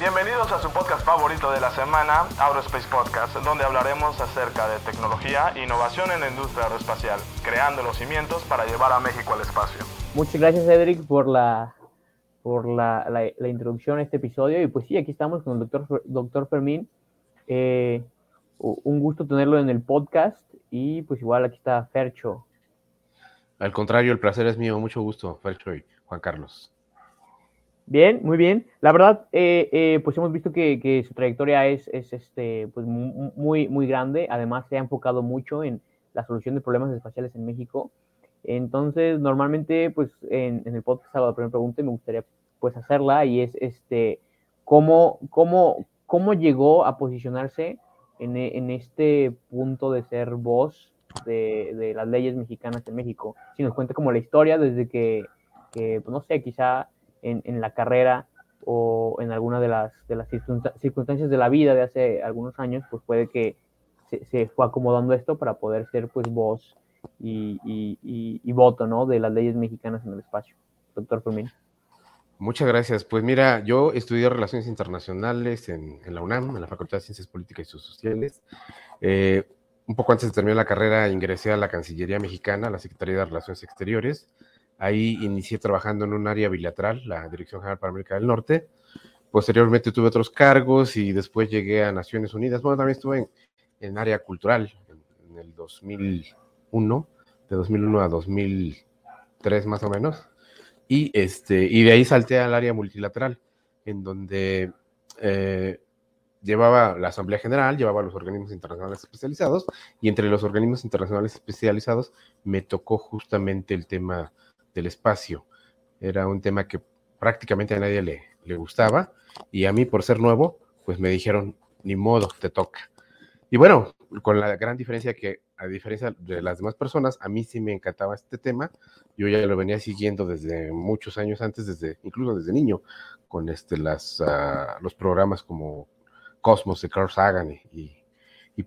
Bienvenidos a su podcast favorito de la semana, Aerospace Podcast, donde hablaremos acerca de tecnología e innovación en la industria aeroespacial, creando los cimientos para llevar a México al espacio. Muchas gracias, Edric, por la por la, la, introducción a este episodio. Y pues sí, aquí estamos con el doctor, doctor Fermín. Eh, un gusto tenerlo en el podcast. Y pues igual aquí está Fercho. Al contrario, el placer es mío. Mucho gusto, Fercho y Juan Carlos. Bien, muy bien. La verdad, eh, eh, pues hemos visto que, que, su trayectoria es, es este, pues muy, muy grande. Además, se ha enfocado mucho en la solución de problemas espaciales en México. Entonces, normalmente, pues en, el podcast la primera pregunta me gustaría pues hacerla y es este, ¿cómo, cómo, cómo llegó a posicionarse en, en este punto de ser voz de, de, las leyes mexicanas en México? Si nos cuenta como la historia desde que, que pues, no sé, quizá en, en, la carrera o en alguna de las, de las circunstancias de la vida de hace algunos años, pues puede que se, se fue acomodando esto para poder ser pues voz y, voto ¿no? de las leyes mexicanas en el espacio. Doctor Fermín. Muchas gracias. Pues mira, yo estudié Relaciones Internacionales en, la UNAM, en la Facultad de Ciencias Políticas y Sociales. Eh, un poco antes de terminar la carrera ingresé a la Cancillería Mexicana, a la Secretaría de Relaciones Exteriores. Ahí inicié trabajando en un área bilateral, la Dirección General para América del Norte. Posteriormente tuve otros cargos y después llegué a Naciones Unidas. Bueno, también estuve en, en área cultural en, el 2000 de 2001 a 2003 más o menos, y, este, y de ahí salté al área multilateral, en donde eh, llevaba la Asamblea General, llevaba los organismos internacionales especializados, y entre los organismos internacionales especializados me tocó justamente el tema del espacio. Era un tema que prácticamente a nadie le, le gustaba, y a mí por ser nuevo, pues me dijeron, ni modo, te toca. Y bueno, con la gran diferencia que, a diferencia de las demás personas, a mí sí me encantaba este tema. Yo ya lo venía siguiendo desde muchos años antes, desde incluso desde niño, con este, las, ah, los programas como Cosmos de Carl Sagan y,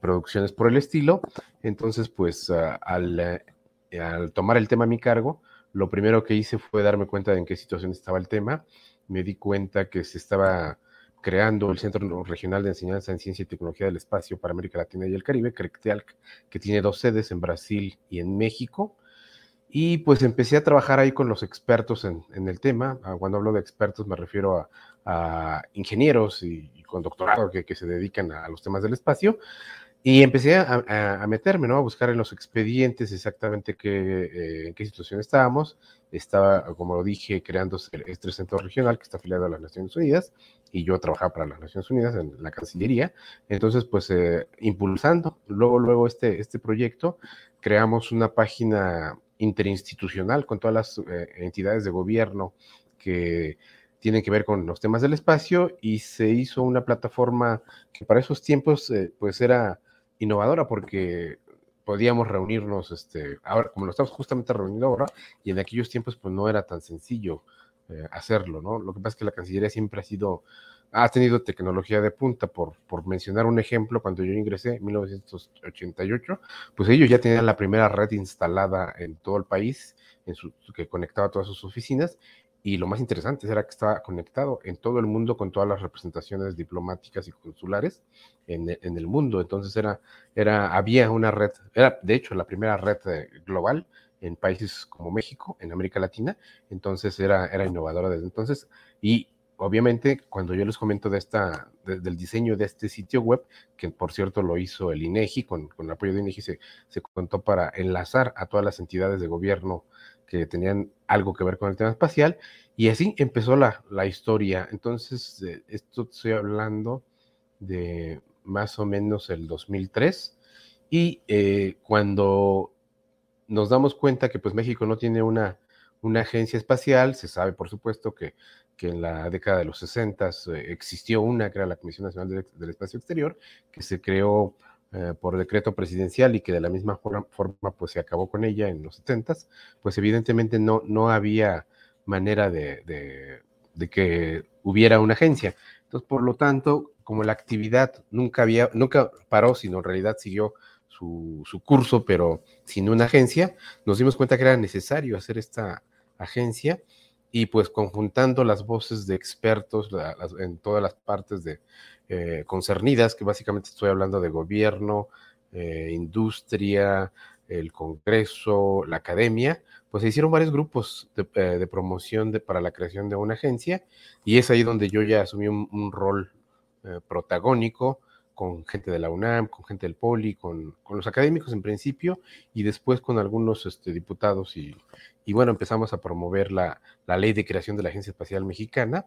producciones por el estilo. Entonces, pues ah, al, eh, al tomar el tema a mi cargo, lo primero que hice fue darme cuenta de en qué situación estaba el tema. Me di cuenta que se estaba creando el Centro Regional de Enseñanza en Ciencia y Tecnología del Espacio para América Latina y el Caribe, CRECTEALC, que tiene dos sedes en Brasil y en México. Y pues empecé a trabajar ahí con los expertos en, el tema. Ah, cuando hablo de expertos me refiero a, ingenieros y, con doctorado que, que se dedican a, los temas del espacio. Y empecé a, meterme, ¿no? A buscar en los expedientes exactamente qué, eh, en qué situación estábamos. Estaba, como lo dije, creándose este centro regional que está afiliado a las Naciones Unidas y yo trabajaba para las Naciones Unidas en la Cancillería. Entonces, pues, eh, impulsando luego, luego este, este proyecto, creamos una página interinstitucional con todas las eh, entidades de gobierno que tienen que ver con los temas del espacio y se hizo una plataforma que para esos tiempos, pues, era innovadora porque podíamos reunirnos, este, ahora, como lo estamos justamente reuniendo ahora, y en aquellos tiempos pues no era tan sencillo eh, hacerlo, ¿no? Lo que pasa es que la Cancillería siempre ha sido, ha tenido tecnología de punta, por, por mencionar un ejemplo, cuando yo ingresé en 1988, pues ellos ya tenían la primera red instalada en todo el país, en su, que conectaba todas sus oficinas, y lo más interesante era que estaba conectado en todo el mundo con todas las representaciones diplomáticas y consulares en, el mundo. Entonces era, era, había una red, era de hecho la primera red eh, global en países como México, en América Latina. Entonces era, era innovadora desde entonces. Y obviamente cuando yo les comento de esta, del diseño de este sitio web, que por cierto lo hizo el INEGI, con, con el apoyo de INEGI se, se contó para enlazar a todas las entidades de gobierno que tenían algo que ver con el tema espacial, y así empezó la, la historia. Entonces, esto estoy hablando de más o menos el 2003, y eh, cuando nos damos cuenta que pues México no tiene una, una agencia espacial, se sabe por supuesto que, que en la década de los 60 eh, existió una, que era la Comisión Nacional del Espacio Exterior, que se creó eh, por decreto presidencial y que de la misma forma, pues se acabó con ella en los 70, pues evidentemente no, no había manera de, de, que hubiera una agencia. Entonces, por lo tanto, como la actividad nunca había, nunca paró, sino en realidad siguió su, su, curso, pero sin una agencia, nos dimos cuenta que era necesario hacer esta agencia y pues conjuntando las voces de expertos en todas las partes de eh, concernidas, que básicamente estoy hablando de gobierno, eh, industria, el Congreso, la academia, pues se hicieron varios grupos de, eh, promoción para la creación de una agencia y es ahí donde yo ya asumí un, rol protagónico con gente de la UNAM, con gente del Poli, con, los académicos en principio y después con algunos este, diputados y, bueno, empezamos a promover la, ley de creación de la Agencia Espacial Mexicana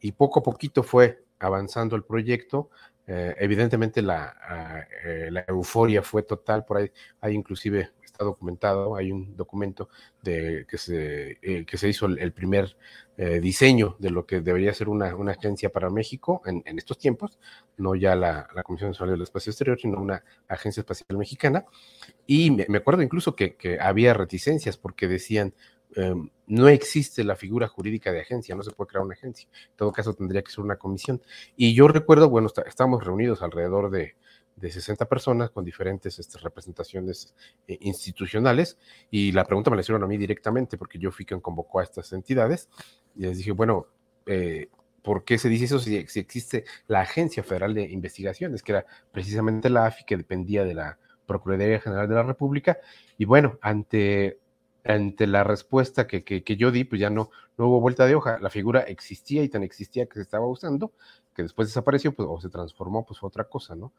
y poco a poquito fue avanzando el proyecto. Eh, evidentemente la, ah, eh, la, euforia fue total, por ahí hay inclusive está documentado, hay un documento de que se, eh, que se hizo el, primer eh, diseño de lo que debería ser una, una agencia para México en, estos tiempos, no ya la, la Comisión Nacional del Espacio Exterior, sino una agencia espacial mexicana. Y me, acuerdo incluso que, había reticencias porque decían, em, no existe la figura jurídica de agencia, no se puede crear una agencia. En todo caso, tendría que ser una comisión. Y yo recuerdo, bueno, estábamos reunidos alrededor de de 60 personas con diferentes este, representaciones eh, institucionales y la pregunta me la hicieron a mí directamente porque yo fui quien convocó a estas entidades y les dije, bueno, eh, ¿por qué se dice eso si, existe la Agencia Federal de Investigaciones, que era precisamente la AFI que dependía de la Procuraduría General de la República? Y bueno, ante, ante la respuesta que, que, que yo di, pues ya no, no hubo vuelta de hoja, la figura existía y tan existía que se estaba usando, que después desapareció pues, o se transformó, pues fue otra cosa, ¿no?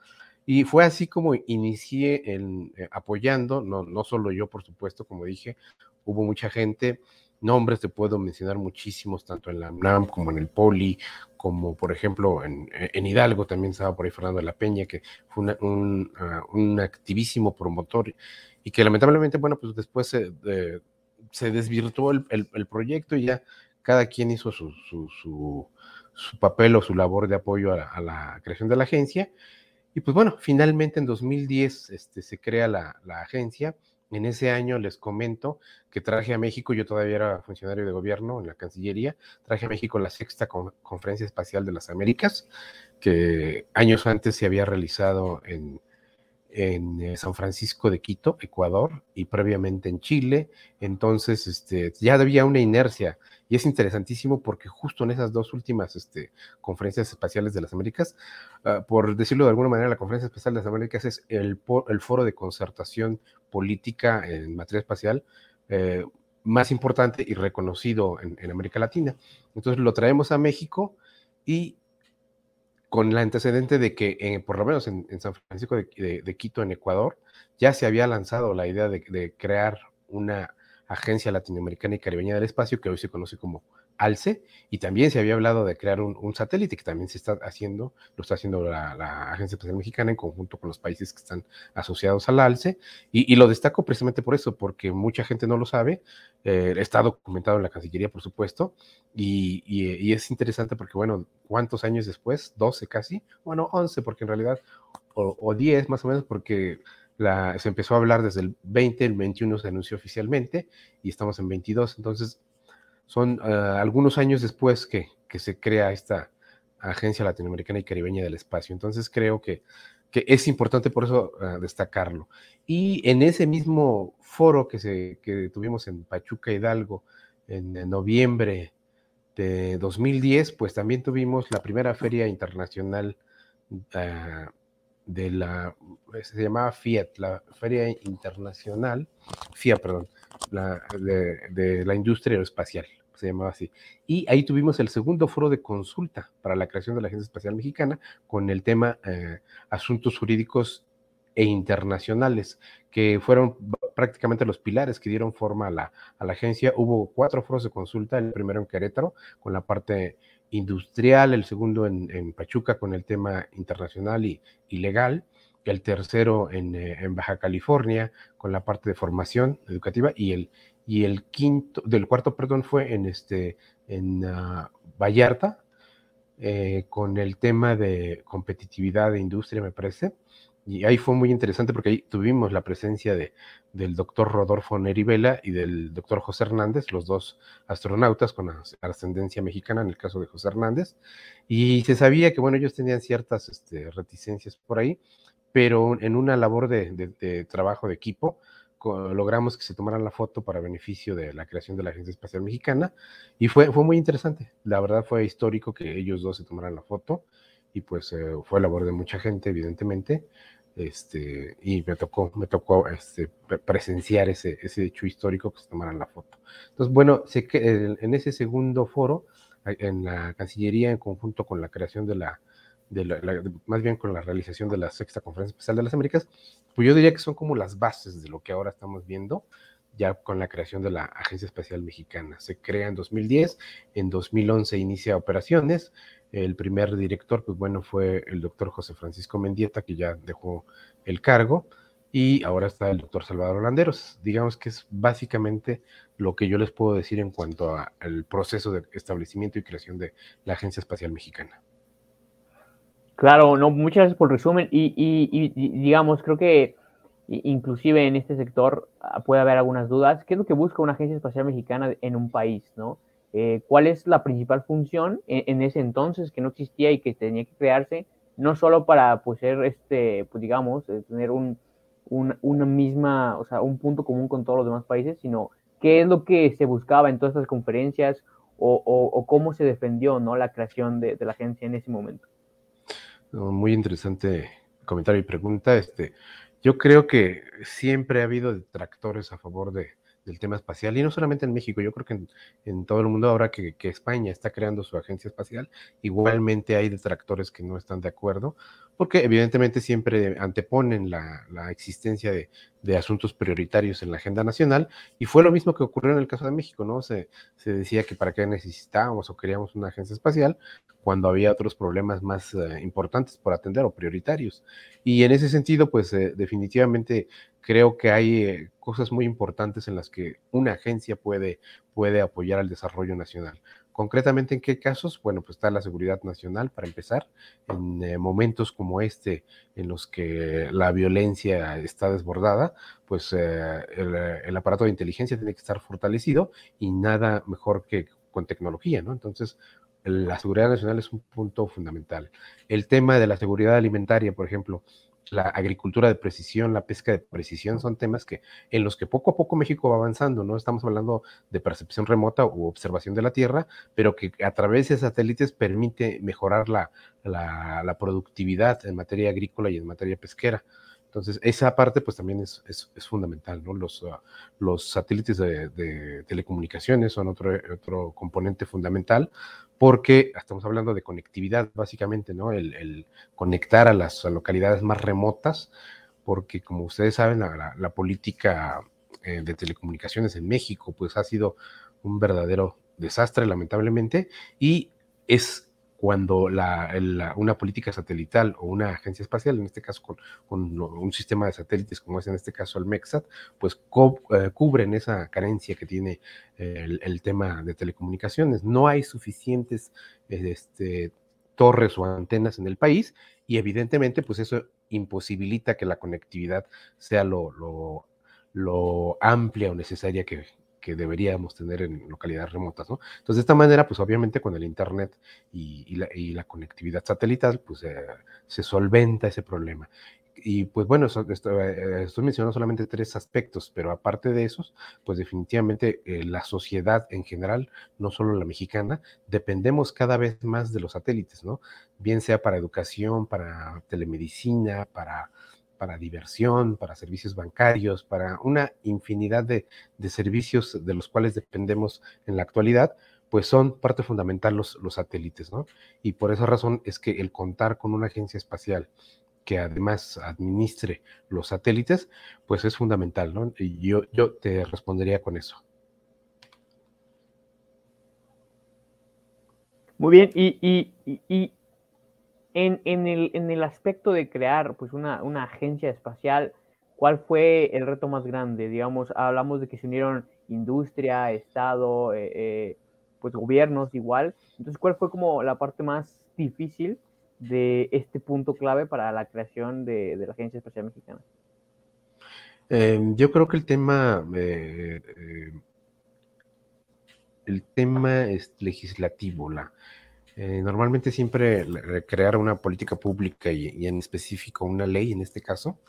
Y fue así como inicié en, eh, apoyando, no, no solo yo, por supuesto, como dije, hubo mucha gente, nombres te puedo mencionar muchísimos, tanto en la UNAM como en el Poli, como por ejemplo en, en Hidalgo también estaba por ahí Fernando de la Peña, que fue un, ah, un, activísimo promotor y que lamentablemente, bueno, pues después se, se desvirtuó el, el, proyecto y ya cada quien hizo su, su, su, papel o su labor de apoyo a la creación de la agencia y pues bueno, finalmente en 2010 este, se crea la, agencia. En ese año les comento que traje a México, yo todavía era funcionario de gobierno en la Cancillería, traje a México la sexta Conferencia Espacial de las Américas, que años antes se había realizado en, en eh, San Francisco de Quito, Ecuador, y previamente en Chile. Entonces, este, ya había una inercia y es interesantísimo porque justo en esas dos últimas este, conferencias espaciales de las Américas, ah, por decirlo de alguna manera, la Conferencia Espacial de las Américas es el, foro de concertación política en materia espacial eh, más importante y reconocido en, América Latina. Entonces lo traemos a México y con el antecedente de que, eh, por lo menos en, San Francisco de, Quito, en Ecuador, ya se había lanzado la idea de crear una Agencia Latinoamericana y Caribeña del Espacio, que hoy se conoce como ALCE, y también se había hablado de crear un, satélite que también se está haciendo, lo está haciendo la, Agencia Espacial Mexicana en conjunto con los países que están asociados al ALCE, y, lo destaco precisamente por eso, porque mucha gente no lo sabe, eh, está documentado en la Cancillería, por supuesto, y, es interesante porque, bueno, ¿cuántos años después? 12 casi, bueno, 11, porque en realidad, o, o 10 más o menos, porque se empezó a hablar desde el 20, el 21 se anunció oficialmente y estamos en 22. Entonces, son ah, algunos años después que, se crea esta Agencia Latinoamericana y Caribeña del Espacio. Entonces, creo que, es importante por eso ah, destacarlo. Y en ese mismo foro que, se, que tuvimos en Pachuca Hidalgo en, noviembre de 2010, pues también tuvimos la primera feria internacional uh, de la, se llamaba FIAT, la Feria Internacional, FIA, perdón, la, de, la industria aeroespacial, se llamaba así. Y ahí tuvimos el segundo foro de consulta para la creación de la Agencia Espacial Mexicana con el tema eh, asuntos jurídicos e internacionales, que fueron prácticamente los pilares que dieron forma a la, a la agencia. Hubo cuatro foros de consulta, el primero en Querétaro, con la parte industrial, el segundo en, Pachuca con el tema internacional y, legal, el tercero en, eh, en, Baja California con la parte de formación educativa y el, y el quinto, del cuarto, perdón, fue en, este, en uh, Vallarta eh, con el tema de competitividad de industria, me parece. Y ahí fue muy interesante porque ahí tuvimos la presencia de, del doctor Rodolfo Nerivela y del doctor José Hernández, los dos astronautas con ascendencia mexicana, en el caso de José Hernández. Y se sabía que, bueno, ellos tenían ciertas este, reticencias por ahí, pero en una labor de, de, trabajo de equipo, logramos que se tomaran la foto para beneficio de la creación de la Agencia Espacial Mexicana y fue, fue muy interesante. La verdad fue histórico que ellos dos se tomaran la foto y pues eh, fue labor de mucha gente, evidentemente. Este, y me tocó, me tocó este, presenciar ese, ese hecho histórico que se tomaran la foto. Entonces, bueno, sé que en ese segundo foro, en la Cancillería, en conjunto con la creación de la, más bien con la realización de la sexta conferencia especial de las Américas, pues yo diría que son como las bases de lo que ahora estamos viendo ya con la creación de la Agencia Espacial Mexicana. Se crea en 2010, en 2011 inicia operaciones. El primer director, pues bueno, fue el doctor José Francisco Mendieta, que ya dejó el cargo, y ahora está el doctor Salvador Landeros. Digamos que es básicamente lo que yo les puedo decir en cuanto al proceso de establecimiento y creación de la Agencia Espacial Mexicana. Claro, no, muchas gracias por el resumen. Y, digamos, creo que inclusive en este sector ah, puede haber algunas dudas. ¿Qué es lo que busca una agencia espacial mexicana en un país? ¿no? Eh, ¿Cuál es la principal función en, ese entonces que no existía y que tenía que crearse? No solo para pues, ser, este, pues, digamos, eh, tener un, una misma, o sea, un punto común con todos los demás países, sino qué es lo que se buscaba en todas estas conferencias o, cómo se defendió ¿no? la creación de la agencia en ese momento. Muy interesante comentario y pregunta. Este, yo creo que siempre ha habido detractores a favor de, del tema espacial, y no solamente en México, yo creo que en, todo el mundo, ahora que, España está creando su agencia espacial, igualmente hay detractores que no están de acuerdo, porque evidentemente siempre anteponen la, existencia de, asuntos prioritarios en la agenda nacional, y fue lo mismo que ocurrió en el caso de México, ¿no? Se, decía que para qué necesitábamos o queríamos una agencia espacial, cuando había otros problemas más eh, importantes por atender o prioritarios. Y en ese sentido, pues eh, definitivamente creo que hay eh, cosas muy importantes en las que una agencia puede, puede apoyar al desarrollo nacional. Concretamente, ¿en qué casos? Bueno, pues está la seguridad nacional, para empezar, en momentos como este, en los que la violencia está desbordada, pues el, el, aparato de inteligencia tiene que estar fortalecido y nada mejor que con tecnología, ¿no? Entonces, la seguridad nacional es un punto fundamental. El tema de la seguridad alimentaria, por ejemplo, la agricultura de precisión, la pesca de precisión, son temas que en los que poco a poco México va avanzando, ¿no? Estamos hablando de percepción remota u observación de la Tierra, pero que a través de satélites permite mejorar la, la productividad en materia agrícola y en materia pesquera. Entonces, esa parte pues también es, es, fundamental, ¿no? Los, ah, los satélites de, telecomunicaciones son otro, otro componente fundamental porque estamos hablando de conectividad, básicamente, ¿no? El, conectar a las localidades más remotas, porque como ustedes saben, la, la política eh, de telecomunicaciones en México pues ha sido un verdadero desastre, lamentablemente, y es cuando una política satelital o una agencia espacial, en este caso con, un sistema de satélites como es en este caso el MEXAT, pues eh, cubren esa carencia que tiene el, tema de telecomunicaciones. No hay suficientes este, torres o antenas en el país y evidentemente pues eso imposibilita que la conectividad sea lo amplia o necesaria que, que deberíamos tener en localidades remotas, ¿no? Entonces, de esta manera, pues obviamente con el Internet y, la, conectividad satelital, pues eh, se solventa ese problema. Y pues bueno, eh, estoy mencionando solamente tres aspectos, pero aparte de esos, pues definitivamente eh, la sociedad en general, no solo la mexicana, dependemos cada vez más de los satélites, ¿no? Bien sea para educación, para telemedicina, para para diversión, para servicios bancarios, para una infinidad de, servicios de los cuales dependemos en la actualidad, pues son parte fundamental los, los satélites, ¿no? Y por esa razón es que el contar con una agencia espacial que además administre los satélites, pues es fundamental, ¿no? Y yo, yo te respondería con eso. Muy bien, y, y en, el, aspecto de crear pues una, agencia espacial, ¿cuál fue el reto más grande? Digamos, hablamos de que se unieron industria, Estado, eh, eh, pues gobiernos igual. Entonces, ¿cuál fue como la parte más difícil de este punto clave para la creación de, la Agencia Espacial Mexicana? Em, yo creo que el tema, eh, el tema es legislativo, la, eh, normalmente siempre crear una política pública y, en específico una ley, en este caso,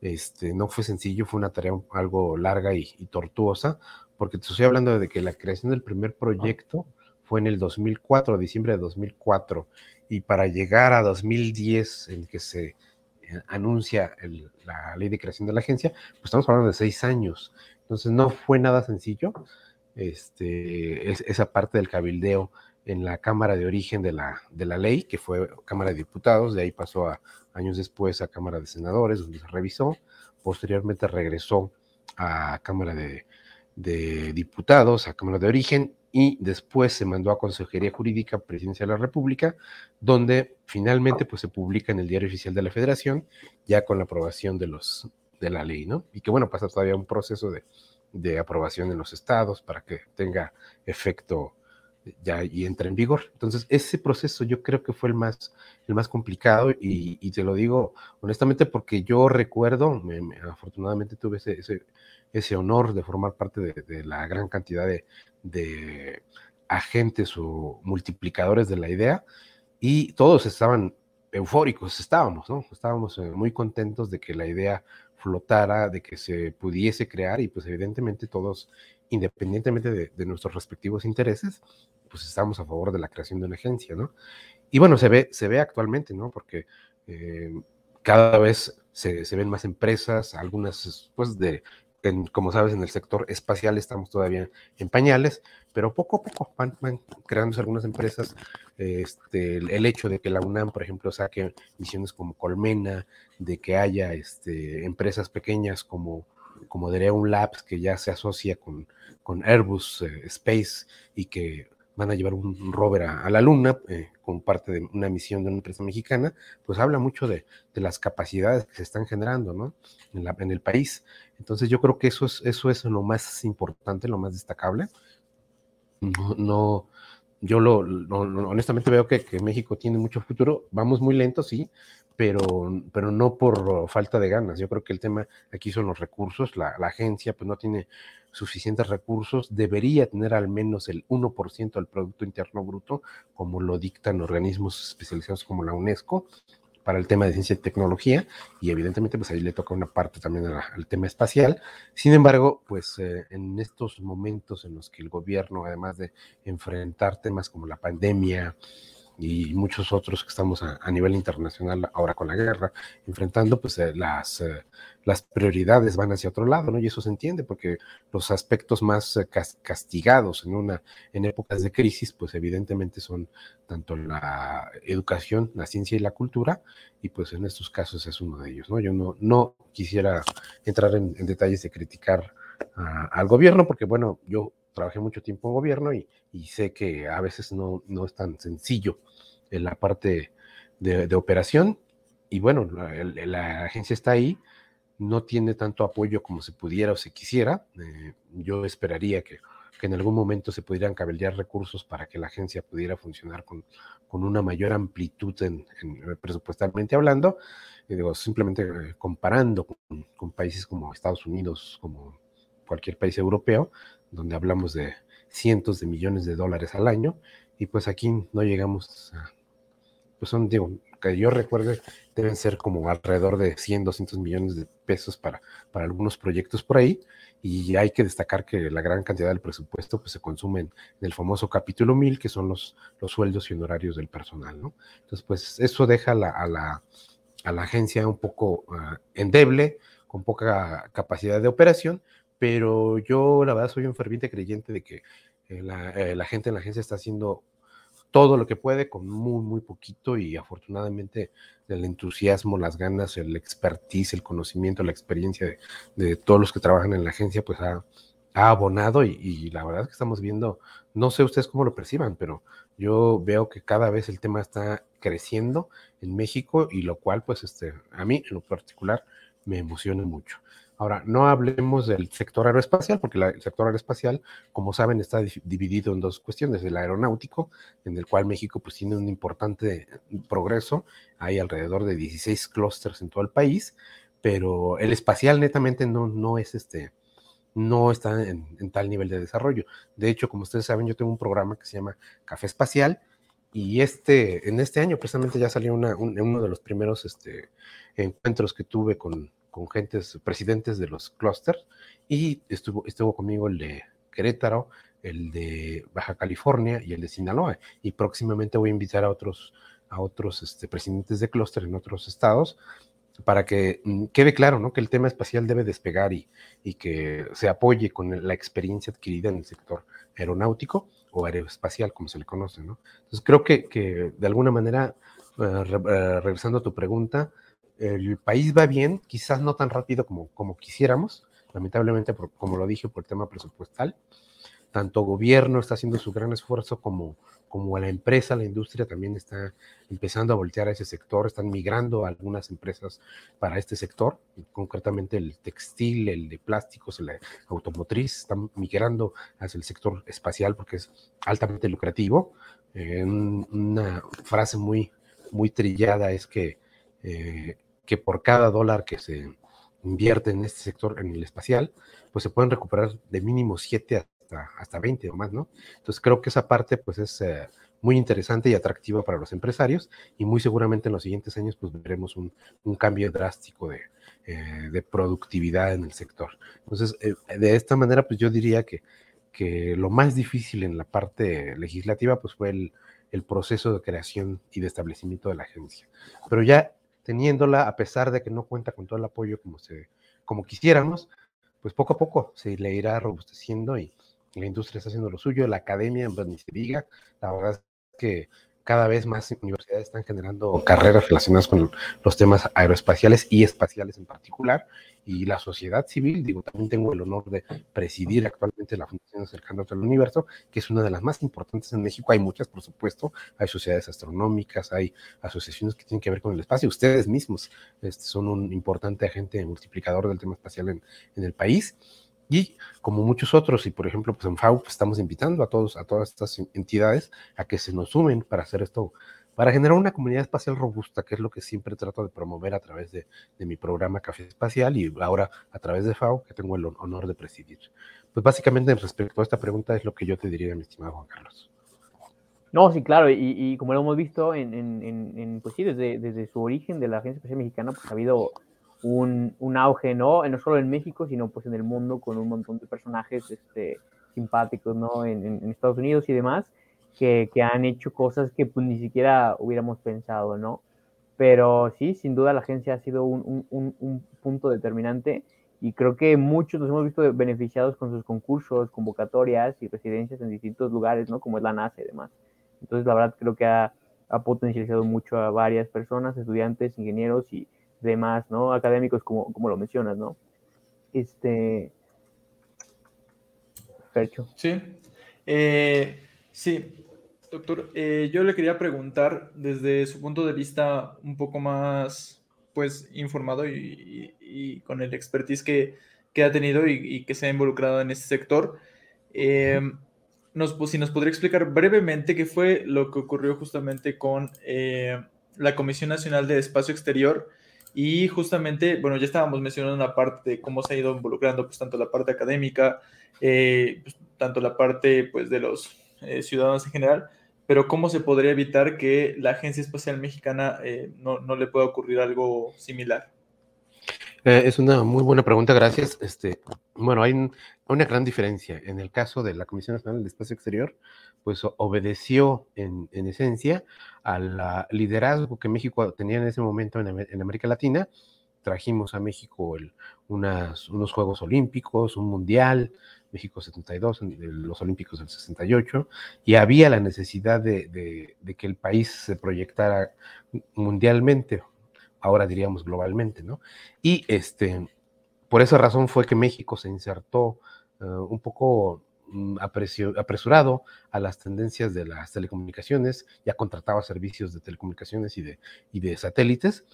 este, no fue sencillo, fue una tarea algo larga y, tortuosa, porque te estoy hablando de que la creación del primer proyecto fue en el 2004, diciembre de 2004, y para llegar a 2010, en que se eh, anuncia la ley de creación de la agencia, pues estamos hablando de seis años. Entonces no fue nada sencillo este, esa parte del cabildeo en la Cámara de Origen de la, de la ley, que fue Cámara de Diputados, de ahí pasó a, años después a Cámara de Senadores, donde se revisó, posteriormente regresó a Cámara de, de Diputados, a Cámara de Origen, y después se mandó a Consejería Jurídica Presidencia de la República, donde finalmente pues, se publica en el Diario Oficial de la Federación, ya con la aprobación de, los, de la ley, ¿no? Y que bueno, pasa todavía un proceso de, de aprobación en los estados para que tenga efecto ya y entre en vigor. Entonces, ese proceso yo creo que fue el más, el más complicado y, te lo digo honestamente porque yo recuerdo, afortunadamente tuve ese, ese, ese, honor de formar parte de, la gran cantidad de, de, agentes o multiplicadores de la idea y todos estaban eufóricos, estábamos, ¿no? Estábamos eh, muy contentos de que la idea flotara, de que se pudiese crear y pues evidentemente todos, independientemente de, nuestros respectivos intereses, pues estamos a favor de la creación de una agencia, ¿no? Y bueno, se ve, se ve actualmente, ¿no? Porque eh, cada vez se, se, ven más empresas, algunas pues de como sabes, en el sector espacial estamos todavía en pañales, pero poco a poco van, creándose algunas empresas. Este, el, hecho de que la UNAM, por ejemplo, saque misiones como Colmena, de que haya este, empresas pequeñas como, como un Labs, que ya se asocia con, con Airbus eh, Space y que van a llevar un rover a, la Luna eh, como parte de una misión de una empresa mexicana, pues habla mucho de, las capacidades que se están generando ¿no? en, el país. Entonces yo creo que eso es, eso es lo más importante, lo más destacable. No, no yo lo, honestamente veo que, que, México tiene mucho futuro, vamos muy lento, sí, pero, pero no por falta de ganas. Yo creo que el tema aquí son los recursos. La, agencia pues no tiene suficientes recursos, debería tener al menos el 1% del Producto Interno Bruto, como lo dictan organismos especializados como la UNESCO para el tema de ciencia y tecnología, y evidentemente pues ahí le toca una parte también al, tema espacial. Sin embargo, pues eh, en estos momentos en los que el gobierno, además de enfrentar temas como la pandemia, y muchos otros que estamos a, nivel internacional ahora con la guerra, enfrentando, pues eh, las, eh, las prioridades van hacia otro lado, ¿no? Y eso se entiende porque los aspectos más eh, castigados en, una, en épocas de crisis, pues evidentemente son tanto la educación, la ciencia y la cultura, y pues en estos casos es uno de ellos, ¿no? Yo no, no quisiera entrar en, detalles de criticar al gobierno, porque bueno, yo trabajé mucho tiempo en gobierno y, sé que a veces no, no, es tan sencillo en la parte de, operación. Y bueno, la, agencia está ahí, no tiene tanto apoyo como se pudiera o se quisiera. Eh, yo esperaría que, que, en algún momento se pudieran cabildear recursos para que la agencia pudiera funcionar con, con una mayor amplitud en, presupuestalmente hablando. Y digo, simplemente eh, comparando con, con países como Estados Unidos, como cualquier país europeo, donde hablamos de cientos de millones de dólares al año, y pues aquí no llegamos a, pues son, digo, que yo recuerde, deben ser como alrededor de 100, 200 millones de pesos para, para algunos proyectos por ahí, y hay que destacar que la gran cantidad del presupuesto pues, se consume en, el famoso capítulo 1000, que son los, los sueldos y honorarios del personal, ¿no? Entonces, pues eso deja la, a, la, a la agencia un poco uh, endeble, con poca capacidad de operación, pero yo la verdad soy un ferviente creyente de que eh, eh, la, gente en la agencia está haciendo todo lo que puede con muy, muy poquito y afortunadamente el entusiasmo, las ganas, el expertise, el conocimiento, la experiencia de, todos los que trabajan en la agencia, pues ha, abonado y, la verdad es que estamos viendo, no sé ustedes cómo lo perciban, pero yo veo que cada vez el tema está creciendo en México y lo cual pues este, a mí en lo particular me emociona mucho. Ahora, no hablemos del sector aeroespacial, porque el sector aeroespacial, como saben, está dividido en dos cuestiones, el aeronáutico, en el cual México pues tiene un importante progreso, hay alrededor de 16 clústeres en todo el país, pero el espacial netamente no, no es este, no está en, tal nivel de desarrollo. De hecho, como ustedes saben, yo tengo un programa que se llama Café Espacial, y este, en este año precisamente ya salió uno de los primeros este, encuentros que tuve con, con gentes, presidentes de los clústeres, y estuvo, estuvo conmigo el de Querétaro, el de Baja California y el de Sinaloa. Y próximamente voy a invitar a otros, a otros este, presidentes de clúster en otros estados para que mm, quede claro ¿no? que el tema espacial debe despegar y, y que se apoye con la experiencia adquirida en el sector aeronáutico o aeroespacial, como se le conoce. ¿no? Entonces creo que, que de alguna manera, eh, eh, regresando a tu pregunta, el país va bien, quizás no tan rápido como, como quisiéramos, lamentablemente, como lo dije, por el tema presupuestal. Tanto gobierno está haciendo su gran esfuerzo como, como la empresa, la industria también está empezando a voltear a ese sector, están migrando algunas empresas para este sector, concretamente el textil, el de plásticos, el automotriz, están migrando hacia el sector espacial porque es altamente lucrativo. Eh, una frase muy, muy trillada es que eh, que por cada dólar que se invierte en este sector, en el espacial, pues se pueden recuperar de mínimo 7 hasta, hasta 20 o más, ¿no? Entonces creo que esa parte pues es eh, muy interesante y atractiva para los empresarios y muy seguramente en los siguientes años pues veremos un, un cambio drástico de, eh, de, productividad en el sector. Entonces, eh, de esta manera pues yo diría que, que lo más difícil en la parte legislativa pues fue el, el proceso de creación y de establecimiento de la agencia. Pero ya teniéndola, a pesar de que no cuenta con todo el apoyo como, se, como quisiéramos, pues poco a poco se le irá robusteciendo y la industria está haciendo lo suyo, la academia, pues ni se diga, la verdad es que cada vez más universidades están generando carreras relacionadas con los temas aeroespaciales y espaciales en particular, y la sociedad civil, digo, también tengo el honor de presidir actualmente la Fundación Acercándote al Universo, que es una de las más importantes en México. Hay muchas, por supuesto, hay sociedades astronómicas, hay asociaciones que tienen que ver con el espacio. Ustedes mismos este, son un importante agente multiplicador del tema espacial en, en el país. Y como muchos otros, y por ejemplo, pues en FAU pues estamos invitando a todos, a todas estas entidades a que se nos sumen para hacer esto para generar una comunidad espacial robusta, que es lo que siempre trato de promover a través de, mi programa Café Espacial y ahora a través de FAO, que tengo el honor de presidir. Pues básicamente respecto a esta pregunta es lo que yo te diría, mi estimado Juan Carlos. No, sí, claro, y, como lo hemos visto pues sí, desde, su origen de la Agencia Espacial Mexicana, pues ha habido un, auge, ¿no? No solo en México, sino pues en el mundo con un montón de personajes este, simpáticos, ¿no? En, Estados Unidos y demás que, han hecho cosas que pues, ni siquiera hubiéramos pensado, ¿no? Pero sí, sin duda la agencia ha sido un, un, punto determinante y creo que muchos nos hemos visto beneficiados con sus concursos, convocatorias y residencias en distintos lugares, ¿no? Como es la NASA y demás. Entonces, la verdad, creo que ha, ha potencializado mucho a varias personas, estudiantes, ingenieros y demás, ¿no? Académicos, como, como lo mencionas, ¿no? Este. Percho. Sí. Eh, sí, Doctor, eh, yo le quería preguntar desde su punto de vista un poco más pues informado y, con el expertise que, ha tenido y, que se ha involucrado en este sector. Eh, nos, si nos podría explicar brevemente qué fue lo que ocurrió justamente con eh, la Comisión Nacional de Espacio Exterior y justamente, bueno, ya estábamos mencionando una parte de cómo se ha ido involucrando pues tanto la parte académica, pues, tanto la parte pues de los ciudadanos en general, pero ¿cómo se podría evitar que la Agencia Espacial Mexicana eh, no, no, le pueda ocurrir algo similar? Eh, es una muy buena pregunta, gracias. Este, bueno, hay una gran diferencia. En el caso de la Comisión Nacional del Espacio Exterior, pues obedeció en, en esencia al liderazgo que México tenía en ese momento en, América Latina. Trajimos a México el, unas, unos Juegos Olímpicos, un Mundial, México 72, los Olímpicos del 68, y había la necesidad de, que el país se proyectara mundialmente, ahora diríamos globalmente, ¿no? Y este, por esa razón fue que México se insertó eh, un poco mm, apresurado a las tendencias de las telecomunicaciones, ya contrataba servicios de telecomunicaciones y de, y de satélites,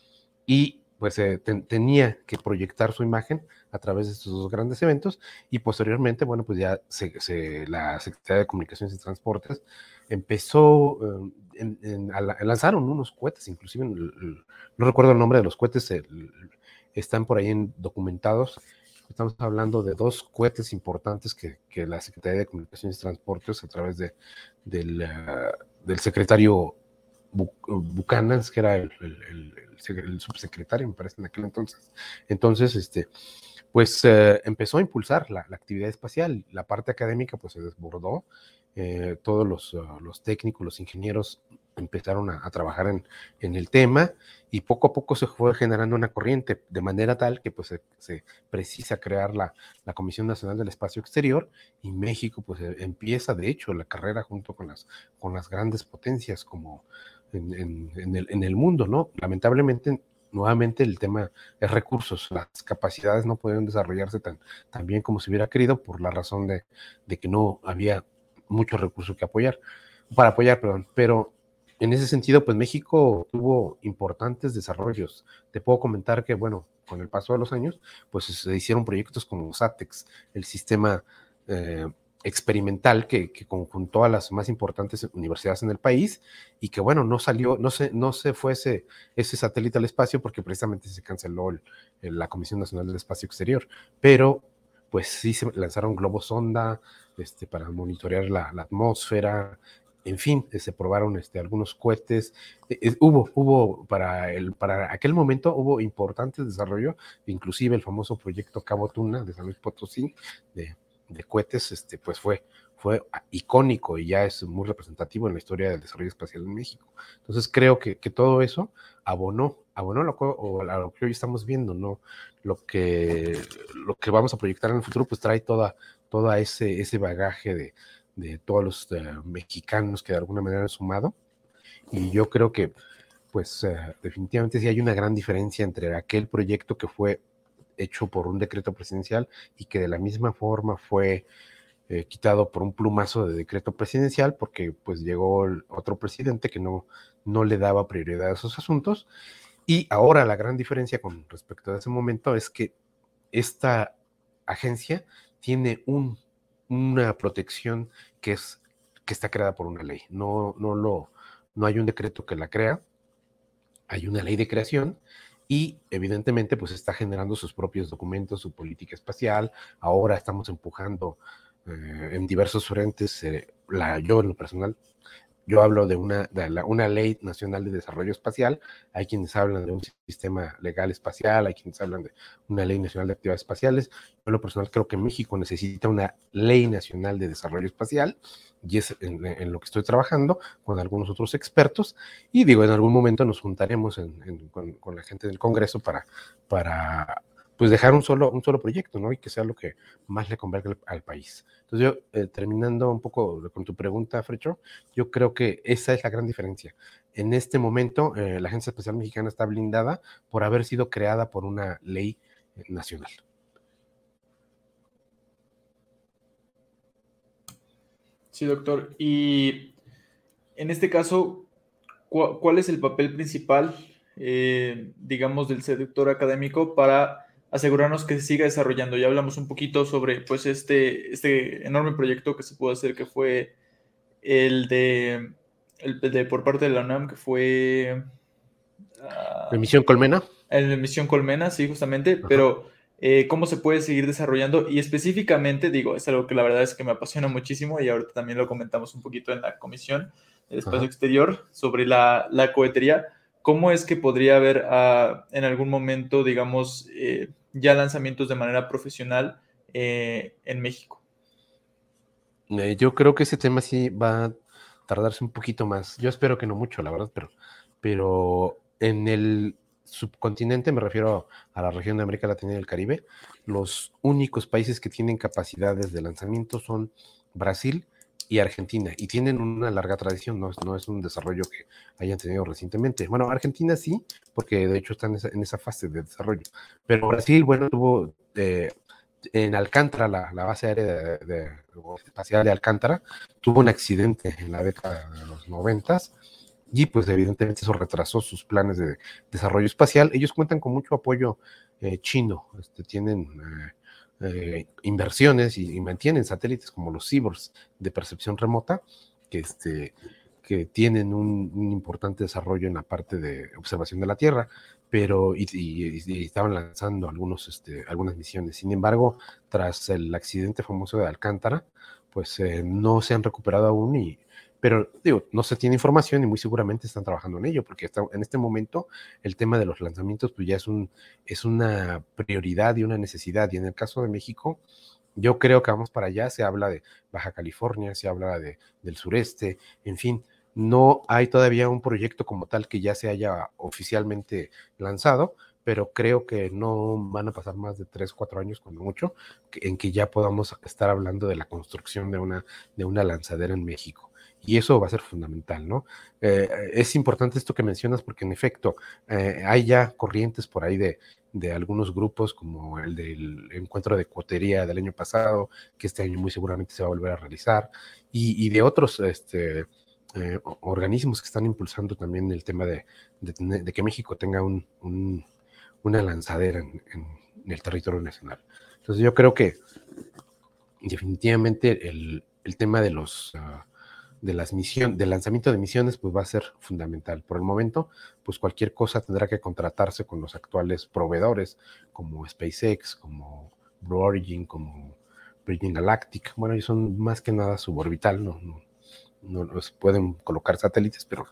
y pues eh, tenía que proyectar su imagen a través de estos dos grandes eventos y posteriormente, bueno, pues ya se, la Secretaría de Comunicaciones y Transportes empezó, eh, a, lanzaron unos cohetes, inclusive, no recuerdo el nombre de los cohetes, están por ahí documentados, estamos hablando de dos cohetes importantes que, la Secretaría de Comunicaciones y Transportes a través ah, del secretario Buchanan, que era el, subsecretario, me parece, en aquel entonces. Entonces, este, pues eh, empezó a impulsar la, actividad espacial. La parte académica, pues se desbordó. Eh, todos los, ah, los, técnicos, los ingenieros empezaron a, trabajar en, el tema y poco a poco se fue generando una corriente de manera tal que pues se, precisa crear la, Comisión Nacional del Espacio Exterior y México pues empieza de hecho la carrera junto con las grandes potencias como en, en, el, en el mundo, ¿no? Lamentablemente nuevamente el tema es recursos. Las capacidades no pueden desarrollarse tan, tan bien como se hubiera querido por la razón de, de, que no había mucho recurso que apoyar, para apoyar, perdón. Pero en ese sentido, pues México tuvo importantes desarrollos. Te puedo comentar que, bueno, con el paso de los años, pues se hicieron proyectos como SATEX, el sistema eh, experimental que, conjuntó a las más importantes universidades en el país y que bueno, no salió, no se, no se fue ese, satélite al espacio porque precisamente se canceló la Comisión Nacional del Espacio Exterior, pero pues sí se lanzaron globos sonda este, para monitorear la, atmósfera, en fin, se probaron este, algunos cohetes. E, e, hubo, hubo para, el, para aquel momento hubo importantes desarrollos, inclusive el famoso proyecto Cabo Tuna de San Luis Potosí, de de cohetes, este, pues fue, fue icónico y ya es muy representativo en la historia del desarrollo espacial en México. Entonces creo que, que todo eso abonó, abonó lo que, o lo que hoy estamos viendo, ¿no? Lo que, lo que vamos a proyectar en el futuro, pues trae toda, toda ese, ese bagaje de, de todos los eh, mexicanos que de alguna manera han sumado. Y yo creo que, pues, eh, definitivamente sí hay una gran diferencia entre aquel proyecto que fue hecho por un decreto presidencial y que de la misma forma fue eh, quitado por un plumazo de decreto presidencial porque pues llegó otro presidente que no, no le daba prioridad a esos asuntos. Y ahora la gran diferencia con respecto a ese momento es que esta agencia tiene un, una protección que, es, que está creada por una ley. No, no, lo, no hay un decreto que la crea, hay una ley de creación y evidentemente pues está generando sus propios documentos, su política espacial. Ahora estamos empujando eh, en diversos frentes, eh, la, yo en lo personal yo hablo de una, una ley nacional de desarrollo espacial, hay quienes hablan de un sistema legal espacial, hay quienes hablan de una ley nacional de actividades espaciales. Yo en lo personal creo que México necesita una ley nacional de desarrollo espacial y es en, lo que estoy trabajando con algunos otros expertos y digo, en algún momento nos juntaremos con, con, la gente del Congreso para, para pues dejar un solo, un solo proyecto, ¿no? Y que sea lo que más le convenga al, país. Entonces yo, eh, terminando un poco con tu pregunta, Frecho, yo creo que esa es la gran diferencia. En este momento, eh, la Agencia Espacial Mexicana está blindada por haber sido creada por una ley eh, nacional. Sí, doctor. Y en este caso, ¿cuál es el papel principal, digamos, del seductor académico para asegurarnos que se siga desarrollando. Ya hablamos un poquito sobre pues este, este enorme proyecto que se pudo hacer, que fue el de, el de por parte de la UNAM, que fue... la ah, misión Colmena. La misión Colmena, sí, justamente, pero eh, cómo se puede seguir desarrollando y específicamente, digo, es algo que la verdad es que me apasiona muchísimo y ahorita también lo comentamos un poquito en la comisión del espacio exterior sobre la, la cohetería. ¿Cómo es que podría haber ah, en algún momento, digamos, eh, ya lanzamientos de manera profesional eh, en México. Eh, yo creo que ese tema sí va a tardarse un poquito más. Yo espero que no mucho, la verdad, pero, pero en el subcontinente, me refiero a la región de América Latina y el Caribe, los únicos países que tienen capacidades de lanzamiento son Brasil y Argentina, y tienen una larga tradición, no, no es un desarrollo que hayan tenido recientemente. Bueno, Argentina sí, porque de hecho están en esa, fase de desarrollo, pero Brasil, bueno, tuvo eh, en Alcántara, la, base aérea de, espacial de Alcántara, tuvo un accidente en la década de los noventas, y pues evidentemente eso retrasó sus planes de desarrollo espacial. Ellos cuentan con mucho apoyo eh, chino, este, tienen... Eh, eh, inversiones y, mantienen satélites como los CIBORS de percepción remota, que, este, que tienen un, importante desarrollo en la parte de observación de la Tierra, pero y, estaban lanzando algunos, este, algunas misiones. Sin embargo, tras el accidente famoso de Alcántara, pues eh, no se han recuperado aún y pero digo, no se tiene información y muy seguramente están trabajando en ello, porque en este momento el tema de los lanzamientos pues ya es, un, es una prioridad y una necesidad. Y en el caso de México, yo creo que vamos para allá, se habla de Baja California, se habla de, del sureste, en fin, no hay todavía un proyecto como tal que ya se haya oficialmente lanzado, pero creo que no van a pasar más de tres, cuatro años, cuando mucho, en que ya podamos estar hablando de la construcción de una, de una lanzadera en México. Y eso va a ser fundamental, ¿no? Eh, es importante esto que mencionas porque en efecto eh, hay ya corrientes por ahí de, de algunos grupos como el del encuentro de cuotería del año pasado, que este año muy seguramente se va a volver a realizar, y, de otros este, eh, organismos que están impulsando también el tema de, de, que México tenga un, una lanzadera en, el territorio nacional. Entonces yo creo que definitivamente el, el tema de los... Ah, de las misiones, del lanzamiento de misiones, pues va a ser fundamental. Por el momento, pues cualquier cosa tendrá que contratarse con los actuales proveedores, como SpaceX, como Blue Origin, como Virgin Galactic. Bueno, ellos son más que nada suborbital, no, no, no los pueden colocar satélites, pero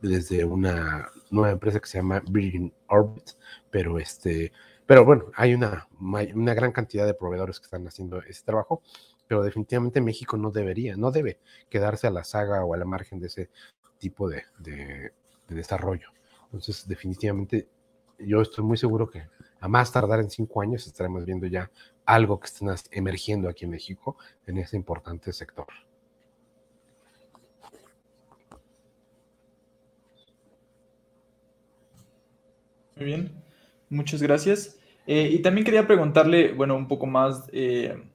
desde una nueva empresa que se llama Virgin Orbit, pero este, pero bueno, hay una, una gran cantidad de proveedores que están haciendo ese trabajo pero definitivamente México no debería, no debe quedarse a la saga o a la margen de ese tipo de, desarrollo. Entonces, definitivamente, yo estoy muy seguro que a más tardar en cinco años estaremos viendo ya algo que está emergiendo aquí en México en ese importante sector. Muy bien, muchas gracias. Eh, y también quería preguntarle, bueno, un poco más eh,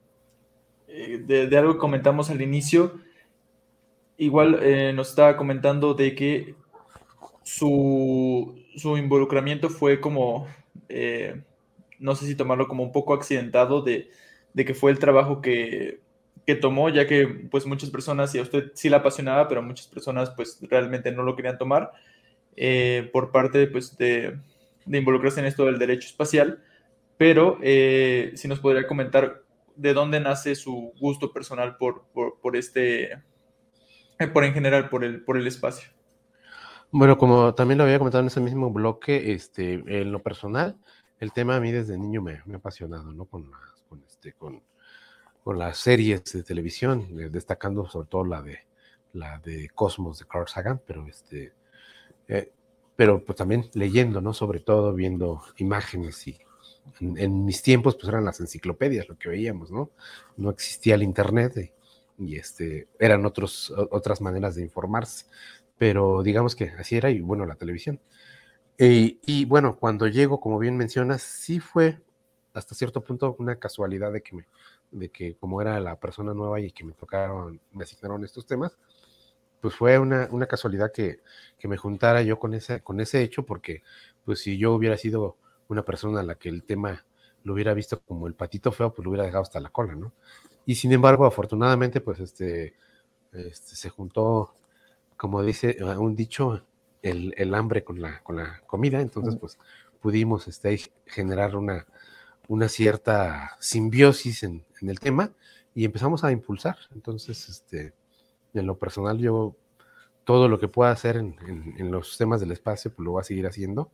eh, de, algo que comentamos al inicio, igual eh, nos estaba comentando de que su, involucramiento fue como, eh, no sé si tomarlo como un poco accidentado, de, que fue el trabajo que, tomó, ya que pues muchas personas, y a usted sí la apasionaba, pero muchas personas pues realmente no lo querían tomar, por parte pues de, de, involucrarse en esto del derecho espacial. Pero si nos podría comentar de dónde nace su gusto personal por, por, este, eh, por en general, por el, por el espacio. Bueno, como también lo había comentado en ese mismo bloque, este, en lo personal, el tema a mí desde niño me, ha apasionado, ¿no? Con, con, este, con, con, las series de televisión, eh, destacando sobre todo la de, la de Cosmos de Carl Sagan, pero este, eh, pero pues también leyendo, ¿no? Sobre todo viendo imágenes y, en, mis tiempos, pues eran las enciclopedias lo que veíamos, ¿no? No existía el Internet y, este, eran otros, otras maneras de informarse, pero digamos que así era y bueno, la televisión. Y, bueno, cuando llego, como bien mencionas, sí fue hasta cierto punto una casualidad de que, me, de que como era la persona nueva y que me tocaron, me asignaron estos temas, pues fue una, una casualidad que, que, me juntara yo con ese, con ese hecho, porque pues si yo hubiera sido una persona a la que el tema lo hubiera visto como el patito feo, pues lo hubiera dejado hasta la cola, ¿no? Y sin embargo, afortunadamente, pues este, este se juntó, como dice un dicho, el, hambre con la, con la comida, entonces pues pudimos este, generar una, una cierta simbiosis en, el tema y empezamos a impulsar. Entonces, este, en lo personal, yo todo lo que pueda hacer en, en los temas del espacio, pues lo voy a seguir haciendo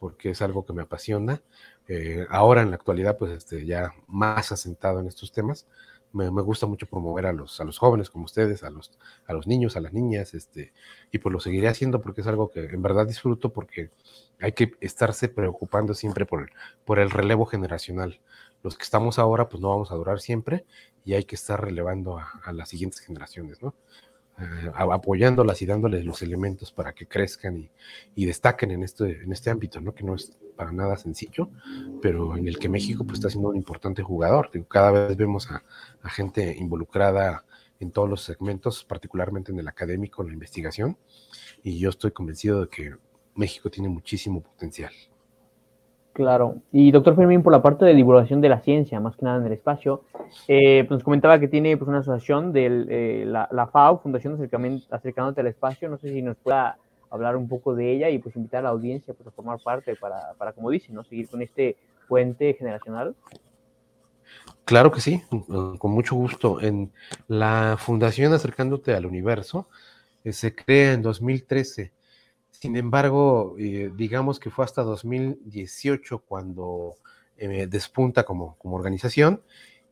porque es algo que me apasiona. Eh, ahora en la actualidad, pues este, ya más asentado en estos temas, me, gusta mucho promover a los, a los jóvenes como ustedes, a los, a los niños, a las niñas, este, y pues lo seguiré haciendo porque es algo que en verdad disfruto porque hay que estarse preocupando siempre por el, por el relevo generacional. Los que estamos ahora, pues no vamos a durar siempre y hay que estar relevando a, a las siguientes generaciones, ¿no? Apoyándolas y dándoles los elementos para que crezcan y, destaquen en este, en este ámbito, ¿no? que no es para nada sencillo, pero en el que México pues, está siendo un importante jugador. Cada vez vemos a, gente involucrada en todos los segmentos, particularmente en el académico, en la investigación, y yo estoy convencido de que México tiene muchísimo potencial. Claro. Y doctor Fermín, por la parte de divulgación de la ciencia, más que nada en el espacio, eh, pues nos comentaba que tiene pues, una asociación de eh, la, FAO, Fundación Acercándote al Espacio. No sé si nos pueda hablar un poco de ella y pues invitar a la audiencia pues, a formar parte para, para, como dice, ¿no? seguir con este puente generacional. Claro que sí, con mucho gusto. En la Fundación Acercándote al Universo, eh, se crea en 2013. Sin embargo, eh, digamos que fue hasta 2018 cuando eh, despunta como, como organización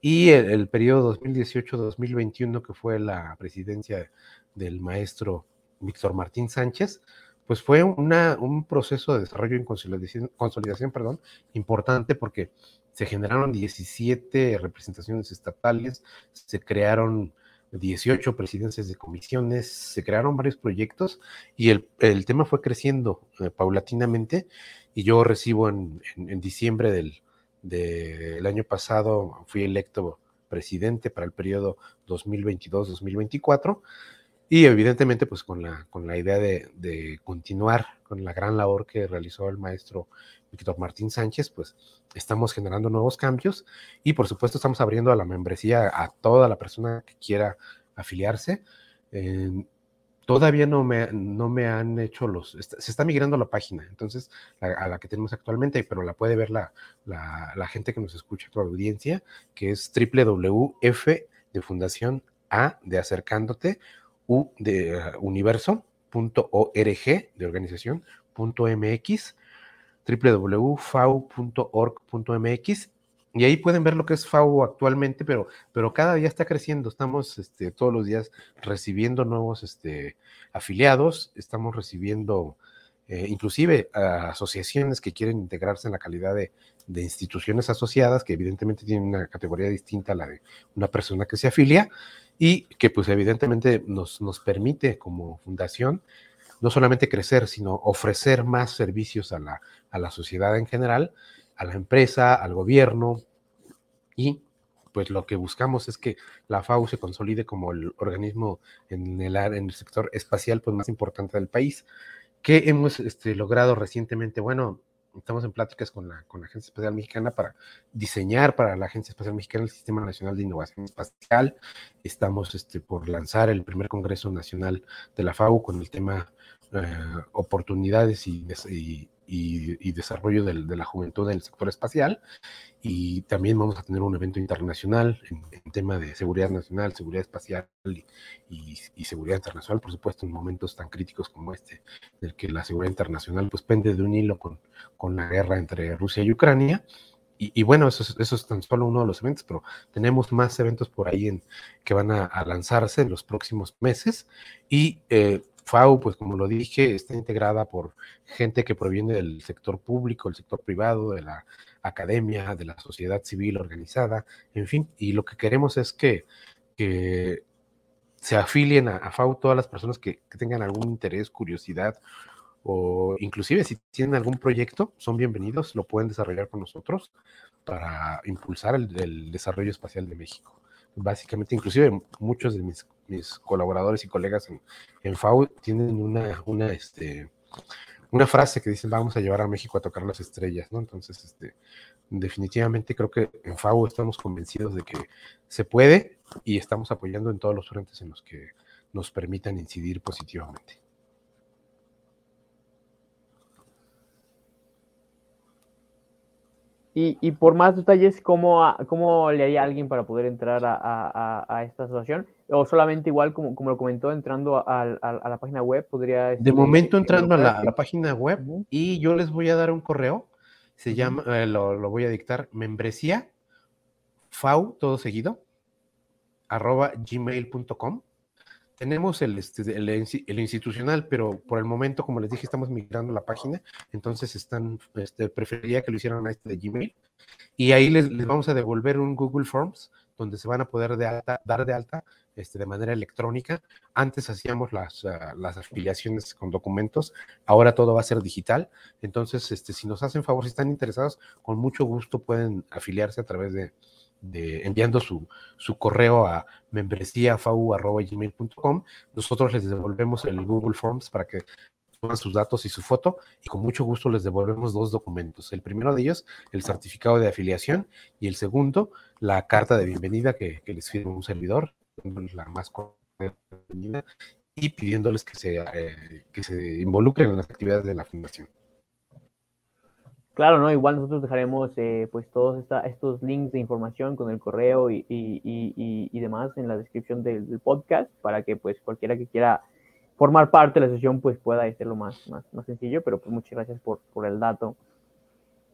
y el, el periodo 2018-2021, que fue la presidencia del maestro Víctor Martín Sánchez, pues fue una, un proceso de desarrollo y consolidación, consolidación perdón, importante porque se generaron 17 representaciones estatales, se crearon 18 presidencias de comisiones, se crearon varios proyectos y el, el tema fue creciendo eh, paulatinamente. Y yo recibo en, en, en diciembre del, del año pasado, fui electo presidente para el periodo 2022-2024 y evidentemente pues con la, con la idea de, de, continuar con la gran labor que realizó el maestro Víctor Martín Sánchez, pues estamos generando nuevos cambios y por supuesto estamos abriendo a la membresía a toda la persona que quiera afiliarse. Todavía no me, no me han hecho los, se está migrando la página, entonces a, la que tenemos actualmente, pero la puede ver la, la, gente que nos escucha, la audiencia, que es www.f de Fundación A de Acercándote U de uh, universo.org de organización.mx, www.fau.org.mx y ahí pueden ver lo que es FAU actualmente, pero, pero cada día está creciendo. Estamos este, todos los días recibiendo nuevos este, afiliados, estamos recibiendo eh, inclusive asociaciones que quieren integrarse en la calidad de, de, instituciones asociadas, que evidentemente tienen una categoría distinta a la de una persona que se afilia y que pues evidentemente nos, nos permite como fundación no solamente crecer, sino ofrecer más servicios a la, a la sociedad en general, a la empresa, al gobierno y pues lo que buscamos es que la FAO se consolide como el organismo en el, en el sector espacial pues más importante del país. que hemos este, logrado recientemente? Bueno, estamos en pláticas con la, con la Agencia Espacial Mexicana para diseñar para la Agencia Espacial Mexicana el Sistema Nacional de Innovación Espacial. Estamos este, por lanzar el primer Congreso Nacional de la FAO con el tema eh, oportunidades y, y, y, y desarrollo del, de la juventud en el sector espacial. Y también vamos a tener un evento internacional en, en tema de seguridad nacional, seguridad espacial y, seguridad internacional, por supuesto, en momentos tan críticos como este, en el que la seguridad internacional pues pende de un hilo con, con la guerra entre Rusia y Ucrania. Y, y, bueno, eso es, eso es, tan solo uno de los eventos, pero tenemos más eventos por ahí en, que van a, a lanzarse en los próximos meses. Y eh, FAO, pues como lo dije, está integrada por gente que proviene del sector público, el sector privado, de la academia, de la sociedad civil organizada, en fin, y lo que queremos es que, que se afilien a, a, todas las personas que, que tengan algún interés, curiosidad o inclusive si tienen algún proyecto, son bienvenidos, lo pueden desarrollar con nosotros para impulsar el, el desarrollo espacial de México. Básicamente, inclusive muchos de mis, mis colaboradores y colegas en, en, FAO tienen una, una, este, una frase que dicen vamos a llevar a México a tocar las estrellas, ¿no? Entonces, este, definitivamente creo que en FAO estamos convencidos de que se puede y estamos apoyando en todos los frentes en los que nos permitan incidir positivamente. Y, y, por más detalles, ¿cómo, ¿cómo le haría a alguien para poder entrar a, a, a, esta asociación? O solamente igual, como, como lo comentó, entrando a, a la página web, podría... De momento entrando a la, página web y yo les voy a dar un correo, se llama, eh, lo, lo, voy a dictar, membresía, fau, todo seguido, arroba gmail.com tenemos el, este, el, institucional, pero por el momento, como les dije, estamos migrando la página, entonces están, este, preferiría que lo hicieran a este de Gmail, y ahí les, vamos a devolver un Google Forms, donde se van a poder dar de alta este, de manera electrónica. Antes hacíamos las, uh, las afiliaciones con documentos, ahora todo va a ser digital, entonces, este, si nos hacen favor, si están interesados, con mucho gusto pueden afiliarse a través de, de, enviando su, su, correo a membresíafau.gmail.com. Nosotros les devolvemos el Google Forms para que pongan sus datos y su foto y con mucho gusto les devolvemos dos documentos. El primero de ellos, el certificado de afiliación y el segundo, la carta de bienvenida que, les firma un servidor, la más y pidiéndoles que se, eh, que se involucren en las actividades de la fundación. Claro, ¿no? Igual nosotros dejaremos eh, pues todos esta, estos links de información con el correo y, y, y, y demás en la descripción del, del, podcast para que pues cualquiera que quiera formar parte de la sesión, pues pueda ser lo más, más, más sencillo, pero pues muchas gracias por, por el dato.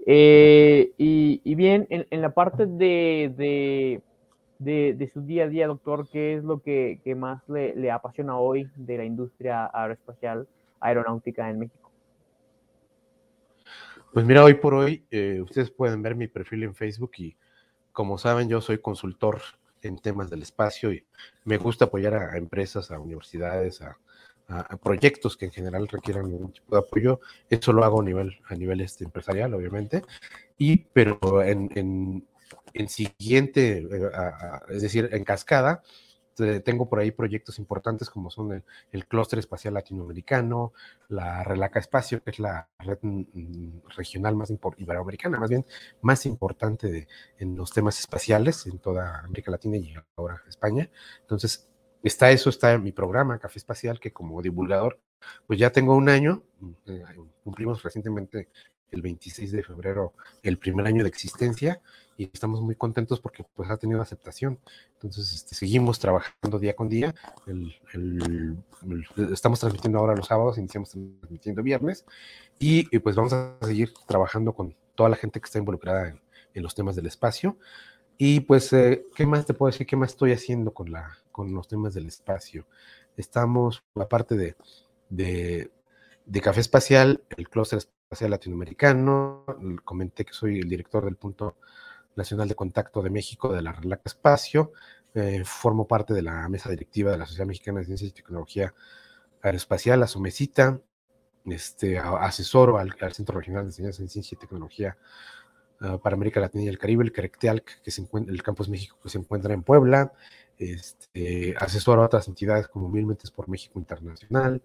Eh, y, bien, en, en la parte de, de, de, de, su día a día, doctor, ¿qué es lo que, que más le, le, apasiona hoy de la industria aeroespacial aeronáutica en México? Pues mira, hoy por hoy, eh, ustedes pueden ver mi perfil en Facebook y como saben, yo soy consultor en temas del espacio y me gusta apoyar a, empresas, a universidades, a, a, proyectos que en general requieran algún tipo de apoyo. Eso lo hago a nivel, a nivel este, empresarial, obviamente. Y, pero en, en, en siguiente, eh, a, es decir, en cascada, tengo por ahí proyectos importantes como son el, el clúster espacial latinoamericano, la Relaca Espacio, que es la red mm, regional más iberoamericana, más bien más importante de, en los temas espaciales en toda América Latina y ahora España. Entonces, está eso, está en mi programa Café Espacial, que como divulgador, pues ya tengo un año, eh, cumplimos recientemente el 26 de febrero el primer año de existencia y estamos muy contentos porque pues ha tenido aceptación. Entonces este, seguimos trabajando día con día. Estamos transmitiendo ahora los sábados, iniciamos transmitiendo viernes y, pues vamos a seguir trabajando con toda la gente que está involucrada en, en los temas del espacio. Y pues, eh, ¿qué más te puedo decir? ¿Qué más estoy haciendo con, la, con los temas del espacio? Estamos, aparte de, de, de Café Espacial, el Clúster Espacial Latinoamericano, comenté que soy el director del Punto Nacional de Contacto de México de la Relaca Espacio, eh, formo parte de la mesa directiva de la Sociedad Mexicana de Ciencia y Tecnología Aeroespacial, la SOMECITA, este, asesoro al, Centro Regional de Enseñanza en Ciencia y Tecnología uh, para América Latina y el Caribe, el CARECTEALC, que se encuentra, el Campus México que se encuentra en Puebla, este, asesoro a otras entidades como Mil Mentes por México Internacional,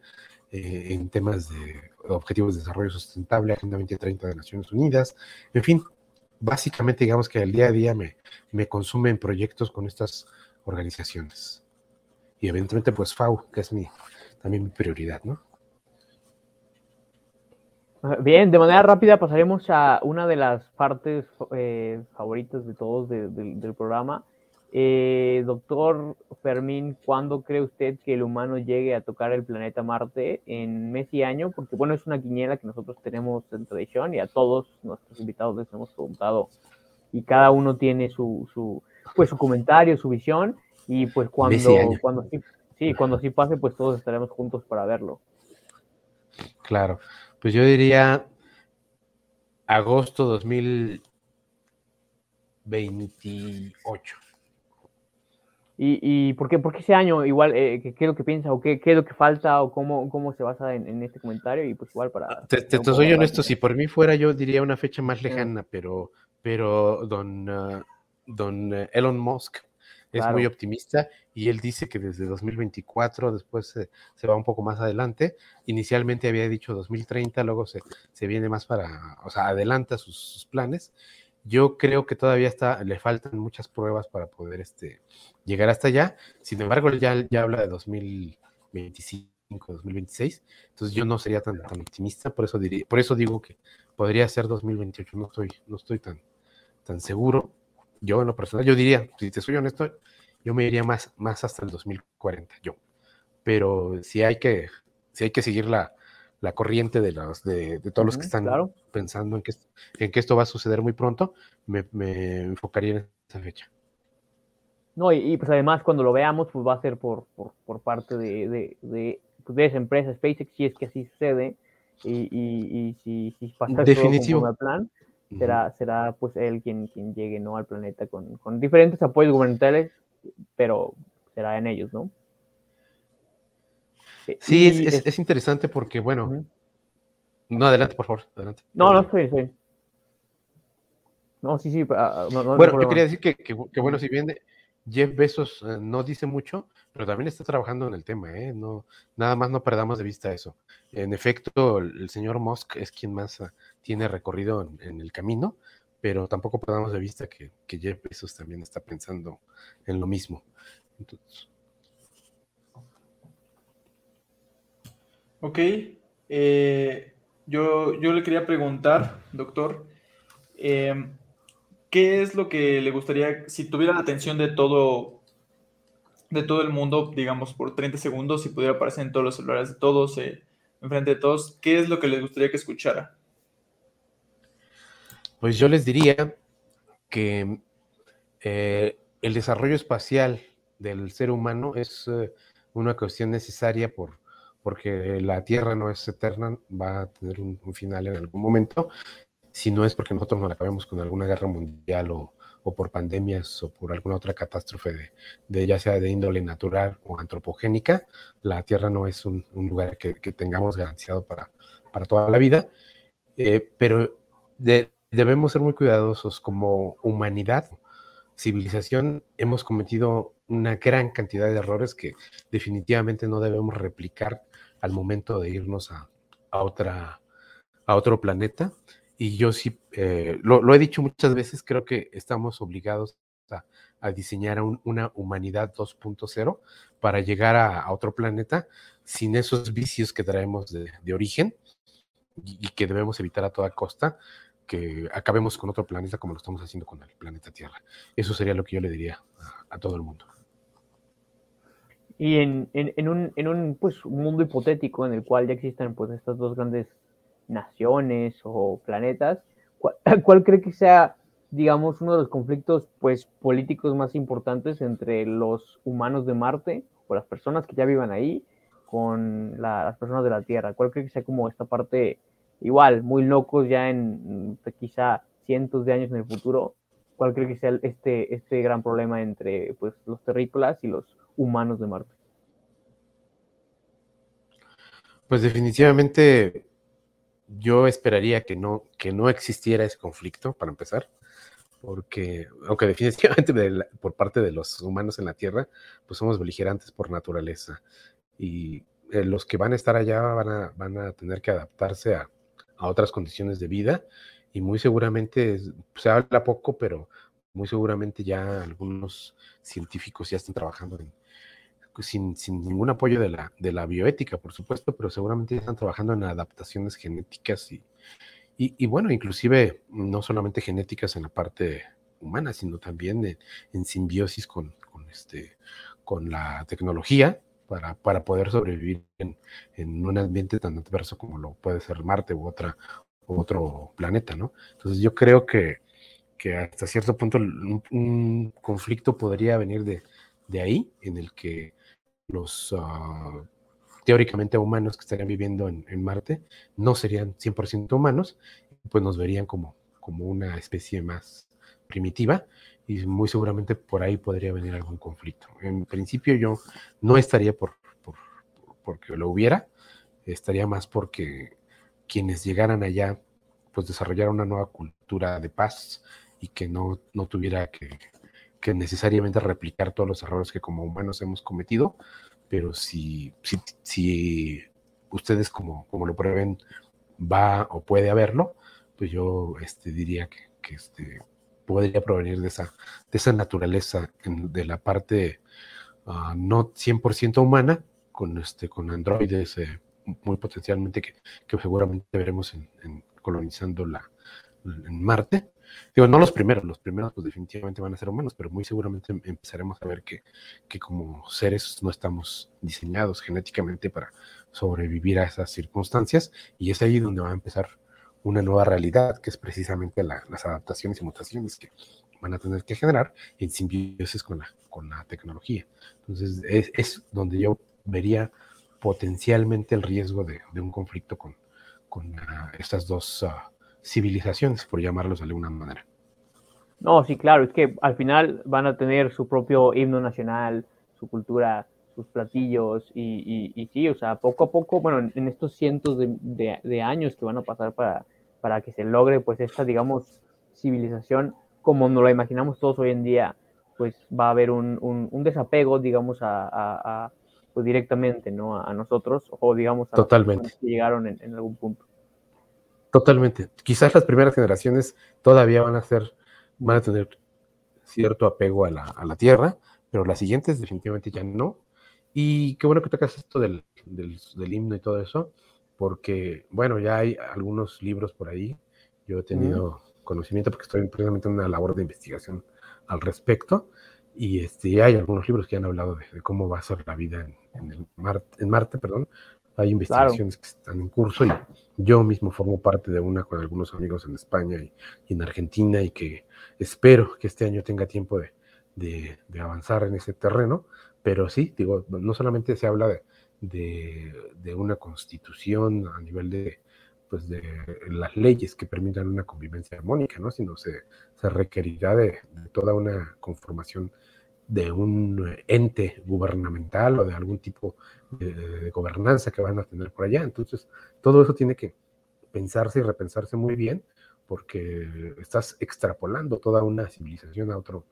eh, en temas de objetivos de desarrollo sustentable, Agenda 2030 de Naciones Unidas, en fin, básicamente digamos que el día a día me, me consume en proyectos con estas organizaciones. Y evidentemente pues FAU, que es mi, también mi prioridad, ¿no? Bien, de manera rápida pasaremos a una de las partes eh, favoritas de todos de, de, del programa. Eh, doctor Fermín, ¿cuándo cree usted que el humano llegue a tocar el planeta Marte? ¿En mes y año? Porque bueno, es una quiniela que nosotros tenemos en tradición y a todos nuestros invitados les hemos preguntado y cada uno tiene su, su pues su comentario, su visión y pues cuando, cuando sí, sí, cuando sí pase, pues todos estaremos juntos para verlo. Claro. Pues yo diría agosto 2028. ¿Y, y por, qué, por qué ese año? Igual, eh, ¿qué, ¿qué, es lo que piensa o qué, qué, es lo que falta o cómo, cómo se basa en, en este comentario? Y pues igual para... Te, te, te soy honesto, si por mí fuera yo diría una fecha más lejana, pero, pero don, uh, don Elon Musk es claro. muy optimista y él dice que desde 2024, después se, se, va un poco más adelante. Inicialmente había dicho 2030, luego se, se viene más para, o sea, adelanta sus, sus, planes. Yo creo que todavía está, le faltan muchas pruebas para poder este, llegar hasta allá. Sin embargo, ya, ya habla de 2025, 2026. Entonces yo no sería tan, tan optimista, por eso, diría, por eso digo que podría ser 2028. No estoy, no estoy tan, tan seguro yo en lo personal, yo diría, si te soy honesto, yo me iría más, más hasta el 2040, yo. Pero si hay que, si hay que seguir la, la corriente de, los, de, de todos los que están claro. pensando en que, en que esto va a suceder muy pronto, me, me enfocaría en esa fecha. No, y, y, pues además cuando lo veamos, pues va a ser por, por, por parte de, de, de, pues de, esa empresa SpaceX, si es que así sucede, y, y, y si, si pasa Definitivo. todo plan, será, será pues él quien, quien llegue ¿no? al planeta con, con diferentes apoyos gubernamentales, pero será en ellos, ¿no? Sí, es, es, es, interesante porque, bueno, uh -huh. no, adelante, por favor, adelante. No, no, sí, sí. No, sí, sí. Uh, no, no bueno, yo quería decir que, que, que, bueno, si bien Jeff Bezos uh, no dice mucho, pero también está trabajando en el tema, ¿eh? No, nada más no perdamos de vista eso. En efecto, el, el señor Musk es quien más uh, tiene recorrido en, en, el camino, pero tampoco perdamos de vista que, que, Jeff Bezos también está pensando en lo mismo. Entonces... Ok, eh, yo, yo le quería preguntar, doctor, eh, ¿qué es lo que le gustaría, si tuviera la atención de todo de todo el mundo, digamos, por 30 segundos, si pudiera aparecer en todos los celulares de todos, eh, enfrente de todos, ¿qué es lo que les gustaría que escuchara? Pues yo les diría que el desarrollo espacial del ser humano es una cuestión necesaria por, porque la Tierra no es eterna, va a tener un, final en algún momento, si no es porque nosotros nos acabemos con alguna guerra mundial o, por pandemias o por alguna otra catástrofe de, ya sea de índole natural o antropogénica, la Tierra no es un, lugar que, tengamos garantizado para, para toda la vida, eh, pero debemos ser muy cuidadosos como humanidad civilización. Hemos cometido una gran cantidad de errores que definitivamente no debemos replicar al momento de irnos a, otra, a otro planeta. Y yo sí, eh, lo, he dicho muchas veces, creo que estamos obligados a, diseñar una humanidad 2.0 para llegar a, otro planeta sin esos vicios que traemos de, origen y, que debemos evitar a toda costa que acabemos con otro planeta como lo estamos haciendo con el planeta Tierra. Eso sería lo que yo le diría a, todo el mundo. Y en, un, en un pues, mundo hipotético en el cual ya existan pues, estas dos grandes naciones o planetas, ¿cuál, cree que sea, digamos, uno de los conflictos pues, políticos más importantes entre los humanos de Marte o las personas que ya vivan ahí con las personas de la Tierra? ¿Cuál cree que sea como esta parte igual, muy locos ya en mm, quizá cientos de años en el futuro, ¿cuál cree que sea este, este gran problema entre pues, los terrícolas y los humanos de Marte? Pues definitivamente yo esperaría que no, que no existiera ese conflicto, para empezar, porque aunque definitivamente por parte de los humanos en la Tierra, pues somos beligerantes por naturaleza y eh, los que van a estar allá van a, van a tener que adaptarse a, a otras condiciones de vida y muy seguramente se habla poco, pero muy seguramente ya algunos científicos ya están trabajando sin, ningún apoyo de la, de la bioética, por supuesto, pero seguramente están trabajando en adaptaciones genéticas y, y, bueno, inclusive no solamente genéticas en la parte humana, sino también en, simbiosis con, con, este, con la tecnología para, para poder sobrevivir en, en, un ambiente tan adverso como lo puede ser Marte u otra, otro planeta, ¿no? Entonces yo creo que, que hasta cierto punto un, conflicto podría venir de, de, ahí, en el que los uh, teóricamente humanos que estarían viviendo en, Marte no serían 100% humanos, pues nos verían como, como una especie más primitiva y muy seguramente por ahí podría venir algún conflicto. En principio yo no estaría por, por, porque lo hubiera, estaría más porque quienes llegaran allá pues desarrollaran una nueva cultura de paz y que no, no tuviera que, que, necesariamente replicar todos los errores que como humanos hemos cometido, pero si, si, si ustedes como, como lo prueben va o puede haberlo, pues yo este, diría que, que este, podría provenir de esa, de esa naturaleza de la parte ah, no 100% humana, con, este, con androides eh, muy potencialmente que, que, seguramente veremos en, colonizando la, en Marte. Digo, no los primeros, los primeros pues definitivamente van a ser humanos, pero muy seguramente empezaremos a ver que, que como seres no estamos diseñados genéticamente para sobrevivir a esas circunstancias y es ahí donde va a empezar una nueva realidad, que es precisamente las adaptaciones y mutaciones que van a tener que generar en simbiosis con la, con la tecnología. Entonces, es, donde yo vería potencialmente el riesgo de, un conflicto con, con ah, estas dos ah, civilizaciones, por llamarlos de alguna manera. No, sí, claro, es que al final van a tener su propio himno nacional, su cultura, sus platillos y, y, sí, o sea, poco a poco, bueno, en, estos cientos de, de, años que van a pasar para, para que se logre pues esta, digamos, civilización como nos la imaginamos todos hoy en día, pues va a haber un, un, desapego, digamos, a, a, pues directamente, ¿no? A, nosotros o digamos a Totalmente. los que llegaron en, en algún punto. Totalmente. Quizás las primeras generaciones todavía van a ser, van a tener cierto apego a la, a la tierra, pero las siguientes definitivamente ya no. Y qué bueno que tocas esto del, del, himno y todo eso, porque, bueno, ya hay algunos libros por ahí. Yo he tenido conocimiento porque estoy precisamente en una labor de investigación al respecto. y este, hay algunos libros que han hablado de, cómo va a ser la vida en, el en Marte, perdón. Hay investigaciones que están en curso y yo mismo formo parte de una con algunos amigos en España y, en Argentina y que espero que este año tenga tiempo de, avanzar en ese terreno. Pero sí, digo, no solamente se habla de, de una constitución a nivel de, pues de las leyes que permitan una convivencia armónica, ¿no? Sino se, se requerirá de, toda una conformación de un ente gubernamental o de algún tipo de, gobernanza que van a tener por allá. Entonces, todo eso tiene que pensarse y repensarse muy bien porque estás extrapolando toda una civilización a otro,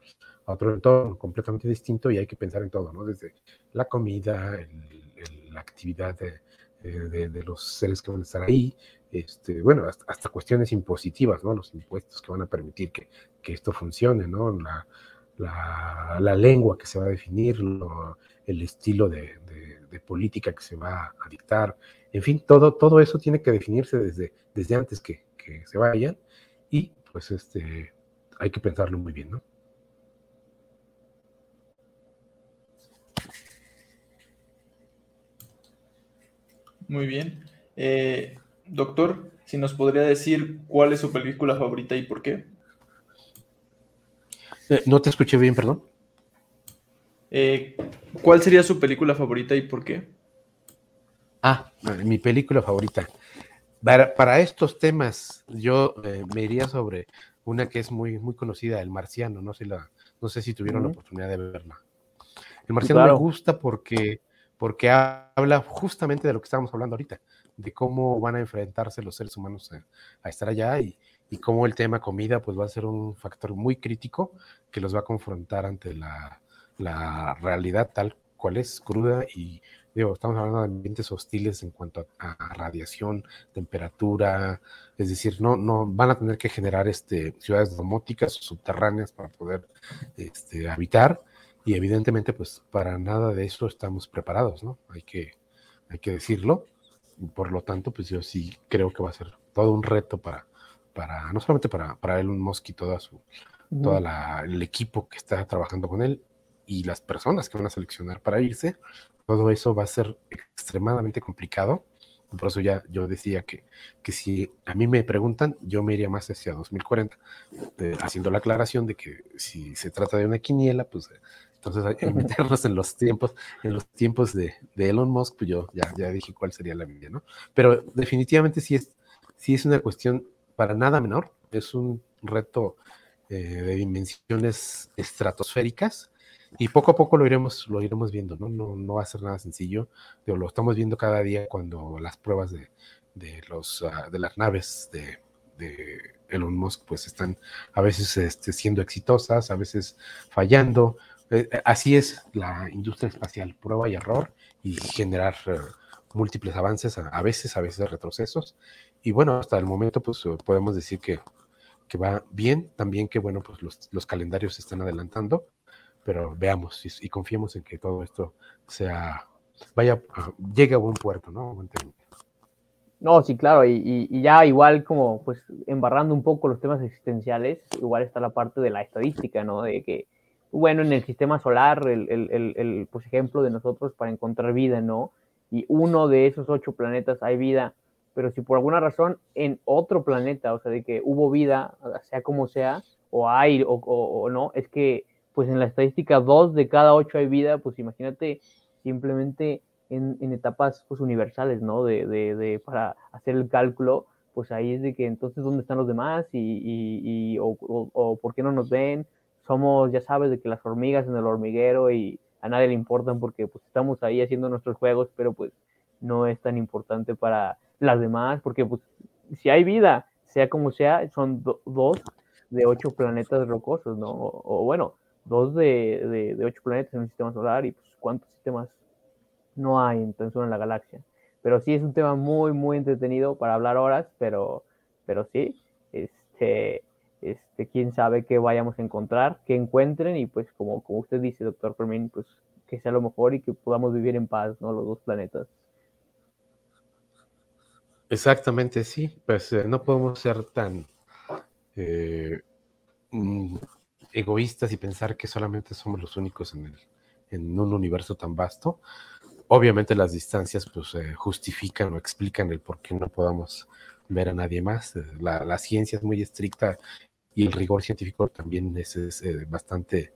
a otro entorno completamente distinto y hay que pensar en todo, ¿no? Desde la comida, la actividad de, de, los seres que van a estar ahí, este, bueno, hasta, cuestiones impositivas, ¿no? Los impuestos que van a permitir que, esto funcione, ¿no? La, la, lengua que se va a definir, el estilo de, política que se va a dictar, en fin, todo, todo eso tiene que definirse desde, desde antes que, que se vayan y pues este, hay que pensarlo muy bien, ¿no? Muy bien. Eh, doctor, si nos podría decir cuál es su película favorita y por qué. Eh, no te escuché bien, perdón. Eh, ¿Cuál sería su película favorita y por qué? Ah, mi película favorita. Para, estos temas, yo me iría sobre una que es muy, muy conocida, El Marciano. No sé, la, no sé si tuvieron la oportunidad de verla. El Marciano me gusta porque porque habla justamente de lo que estábamos hablando ahorita, de cómo van a enfrentarse los seres humanos a, estar allá y, cómo el tema comida pues va a ser un factor muy crítico que los va a confrontar ante la, realidad tal cual es, cruda y digo, estamos hablando de ambientes hostiles en cuanto a, radiación, temperatura, es decir, no, no van a tener que generar este, ciudades domóticas subterráneas para poder este, habitar y evidentemente, pues para nada de eso estamos preparados, ¿no? Hay que, hay que decirlo. Por lo tanto, pues yo sí creo que va a ser todo un reto para, para no solamente para, para Elon Musk y toda su, toda el equipo que está trabajando con él y las personas que van a seleccionar para irse, todo eso va a ser extremadamente complicado. Por eso ya yo decía que, que si a mí me preguntan, yo me iría más hacia 2040, eh, haciendo la aclaración de que si se trata de una quiniela, pues entonces hay que meternos en los tiempos, en los tiempos de, Elon Musk, pues yo ya, ya dije cuál sería la mía, ¿no? Pero definitivamente sí es, sí es una cuestión para nada menor, es un reto eh, de dimensiones estratosféricas y poco a poco lo iremos, lo iremos viendo, ¿no? No, va a ser nada sencillo, pero lo estamos viendo cada día cuando las pruebas de, de los, ah, de las naves de, de Elon Musk pues están a veces este, siendo exitosas, a veces fallando, eh, así es la industria espacial, prueba y error y generar eh, múltiples avances, a, veces, a veces retrocesos. Y bueno, hasta el momento pues podemos decir que, que va bien, también que bueno, pues los, los calendarios se están adelantando, pero veamos y, confiemos en que todo esto sea, vaya, llegue a buen puerto, ¿no? No, sí, claro, y, ya igual como pues embarrando un poco los temas existenciales, igual está la parte de la estadística, ¿no? De que bueno, en el sistema solar, el, el, el, pues, ejemplo de nosotros para encontrar vida, ¿no? Y uno de esos ocho planetas hay vida, pero si por alguna razón en otro planeta, o sea, de que hubo vida, sea como sea, o hay o, o, no, es que pues en la estadística dos de cada ocho hay vida, pues imagínate simplemente en, en etapas pues universales, ¿no? De, de, de, para hacer el cálculo, pues ahí es de que entonces dónde están los demás y, y, y o, o, por qué no nos ven somos, ya sabes, de que las hormigas en el hormiguero y a nadie le importan porque pues estamos ahí haciendo nuestros juegos, pero pues no es tan importante para las demás, porque pues si hay vida, sea como sea, son dos de ocho planetas rocosos, ¿no? O, bueno, dos de, de, ocho planetas en el sistema solar y pues cuántos sistemas no hay en en la galaxia. Pero sí es un tema muy, muy entretenido para hablar horas, pero, pero sí, este, este, quién sabe qué vayamos a encontrar, qué encuentren y pues como, como usted dice, doctor Fermín, pues que sea lo mejor y que podamos vivir en paz, ¿no? Los dos planetas. Exactamente, sí, pues eh, no podemos ser tan eh, mm, egoístas y pensar que solamente somos los únicos en, el, en un universo tan vasto. Obviamente las distancias pues eh, justifican o explican el por qué no podamos ver a nadie más. La, la ciencia es muy estricta y el rigor científico también es, es eh, bastante,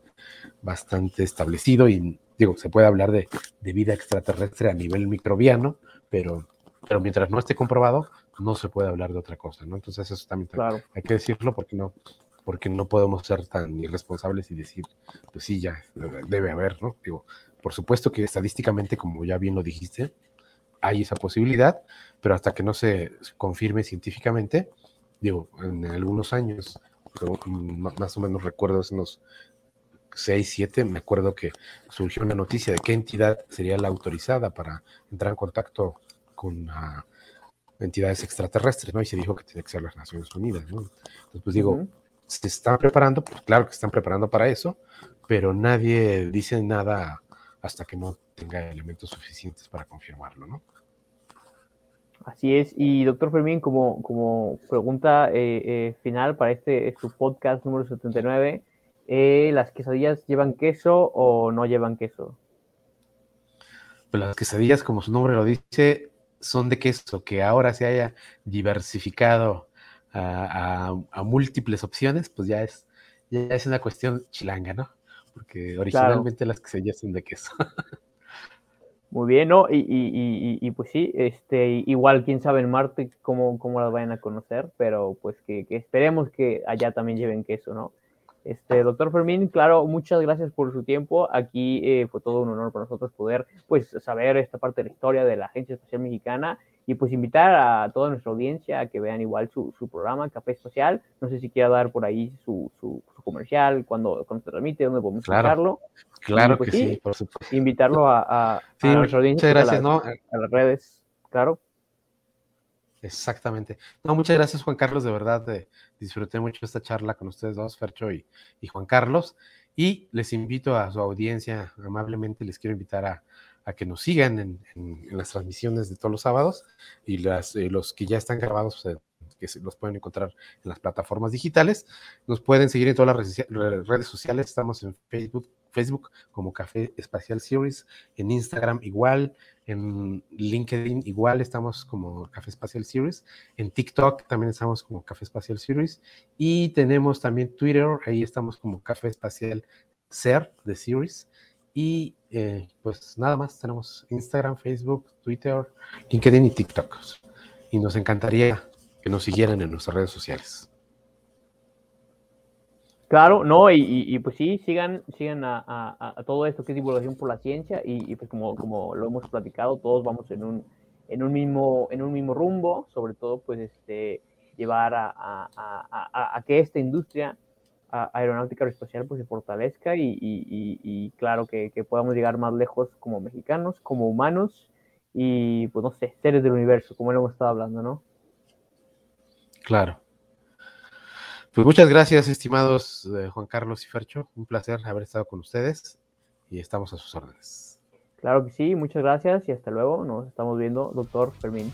bastante establecido y digo, se puede hablar de, de, vida extraterrestre a nivel microbiano, pero, pero mientras no esté comprobado, no se puede hablar de otra cosa, ¿no? Entonces eso también claro. hay que decirlo porque no, porque no podemos ser tan irresponsables y decir, pues sí, ya debe haber, ¿no? Digo, por supuesto que estadísticamente, como ya bien lo dijiste, hay esa posibilidad, pero hasta que no se confirme científicamente, digo, en algunos años, más o menos recuerdo hace unos 6, 7, me acuerdo que surgió una noticia de qué entidad sería la autorizada para entrar en contacto con uh, entidades extraterrestres, ¿no? Y se dijo que tiene que ser las Naciones Unidas, ¿no? Entonces, pues digo, uh -huh. se están preparando, pues claro que están preparando para eso, pero nadie dice nada hasta que no tenga elementos suficientes para confirmarlo, ¿no? Así es. Y doctor Fermín, como, como pregunta eh, eh, final para este su podcast número 79, eh, ¿las quesadillas llevan queso o no llevan queso? Pues las quesadillas, como su nombre lo dice, son de queso, que ahora se haya diversificado a, a, a múltiples opciones, pues ya es, ya es una cuestión chilanga, ¿no? Porque originalmente claro. las quesadillas son de queso. Muy bien, ¿no? Y, y, y, y, pues sí, este, igual quién sabe en Marte cómo, cómo las vayan a conocer, pero pues que, que, esperemos que allá también lleven queso, ¿no? Este, doctor Fermín, claro, muchas gracias por su tiempo. Aquí eh, fue todo un honor para nosotros poder pues saber esta parte de la historia de la Agencia Espacial Mexicana y pues invitar a toda nuestra audiencia a que vean igual su, su programa Café Espacial. No sé si quiera dar por ahí su, su, su comercial, cuando, cuando se transmite, dónde podemos claro, escucharlo. Claro pues, que sí, sí, por supuesto. Invitarlo a, a, sí, a nuestra audiencia muchas gracias, a, las, ¿no? a las redes, claro. Exactamente. No, muchas gracias, Juan Carlos. De verdad, eh, disfruté mucho esta charla con ustedes dos, Fercho y, y, Juan Carlos. Y les invito a su audiencia, amablemente les quiero invitar a, a que nos sigan en, las transmisiones de todos los sábados y las, eh, los que ya están grabados, pues, que se, los pueden encontrar en las plataformas digitales. Nos pueden seguir en todas las redes sociales. Estamos en Facebook, Facebook como Café Espacial Series, en Instagram igual, en LinkedIn igual estamos como Café Espacial Series, en TikTok también estamos como Café Espacial Series y tenemos también Twitter, ahí estamos como Café Espacial Ser de Series y eh, pues nada más, tenemos Instagram, Facebook, Twitter, LinkedIn y TikTok. Y nos encantaría que nos siguieran en nuestras redes sociales. Claro, no, y, pues sí, sigan, sigan a, todo esto que es divulgación por la ciencia y, pues como, como lo hemos platicado, todos vamos en un, en un mismo, en un mismo rumbo, sobre todo pues este llevar a que esta industria aeronáutica espacial pues se fortalezca y, y claro que, que, podamos llegar más lejos como mexicanos, como humanos y pues no sé, seres del universo, como lo hemos estado hablando, ¿no? Claro. Pues muchas gracias, estimados eh, Juan Carlos y Fercho. Un placer haber estado con ustedes y estamos a sus órdenes. Claro que sí, muchas gracias y hasta luego. Nos estamos viendo, doctor Fermín.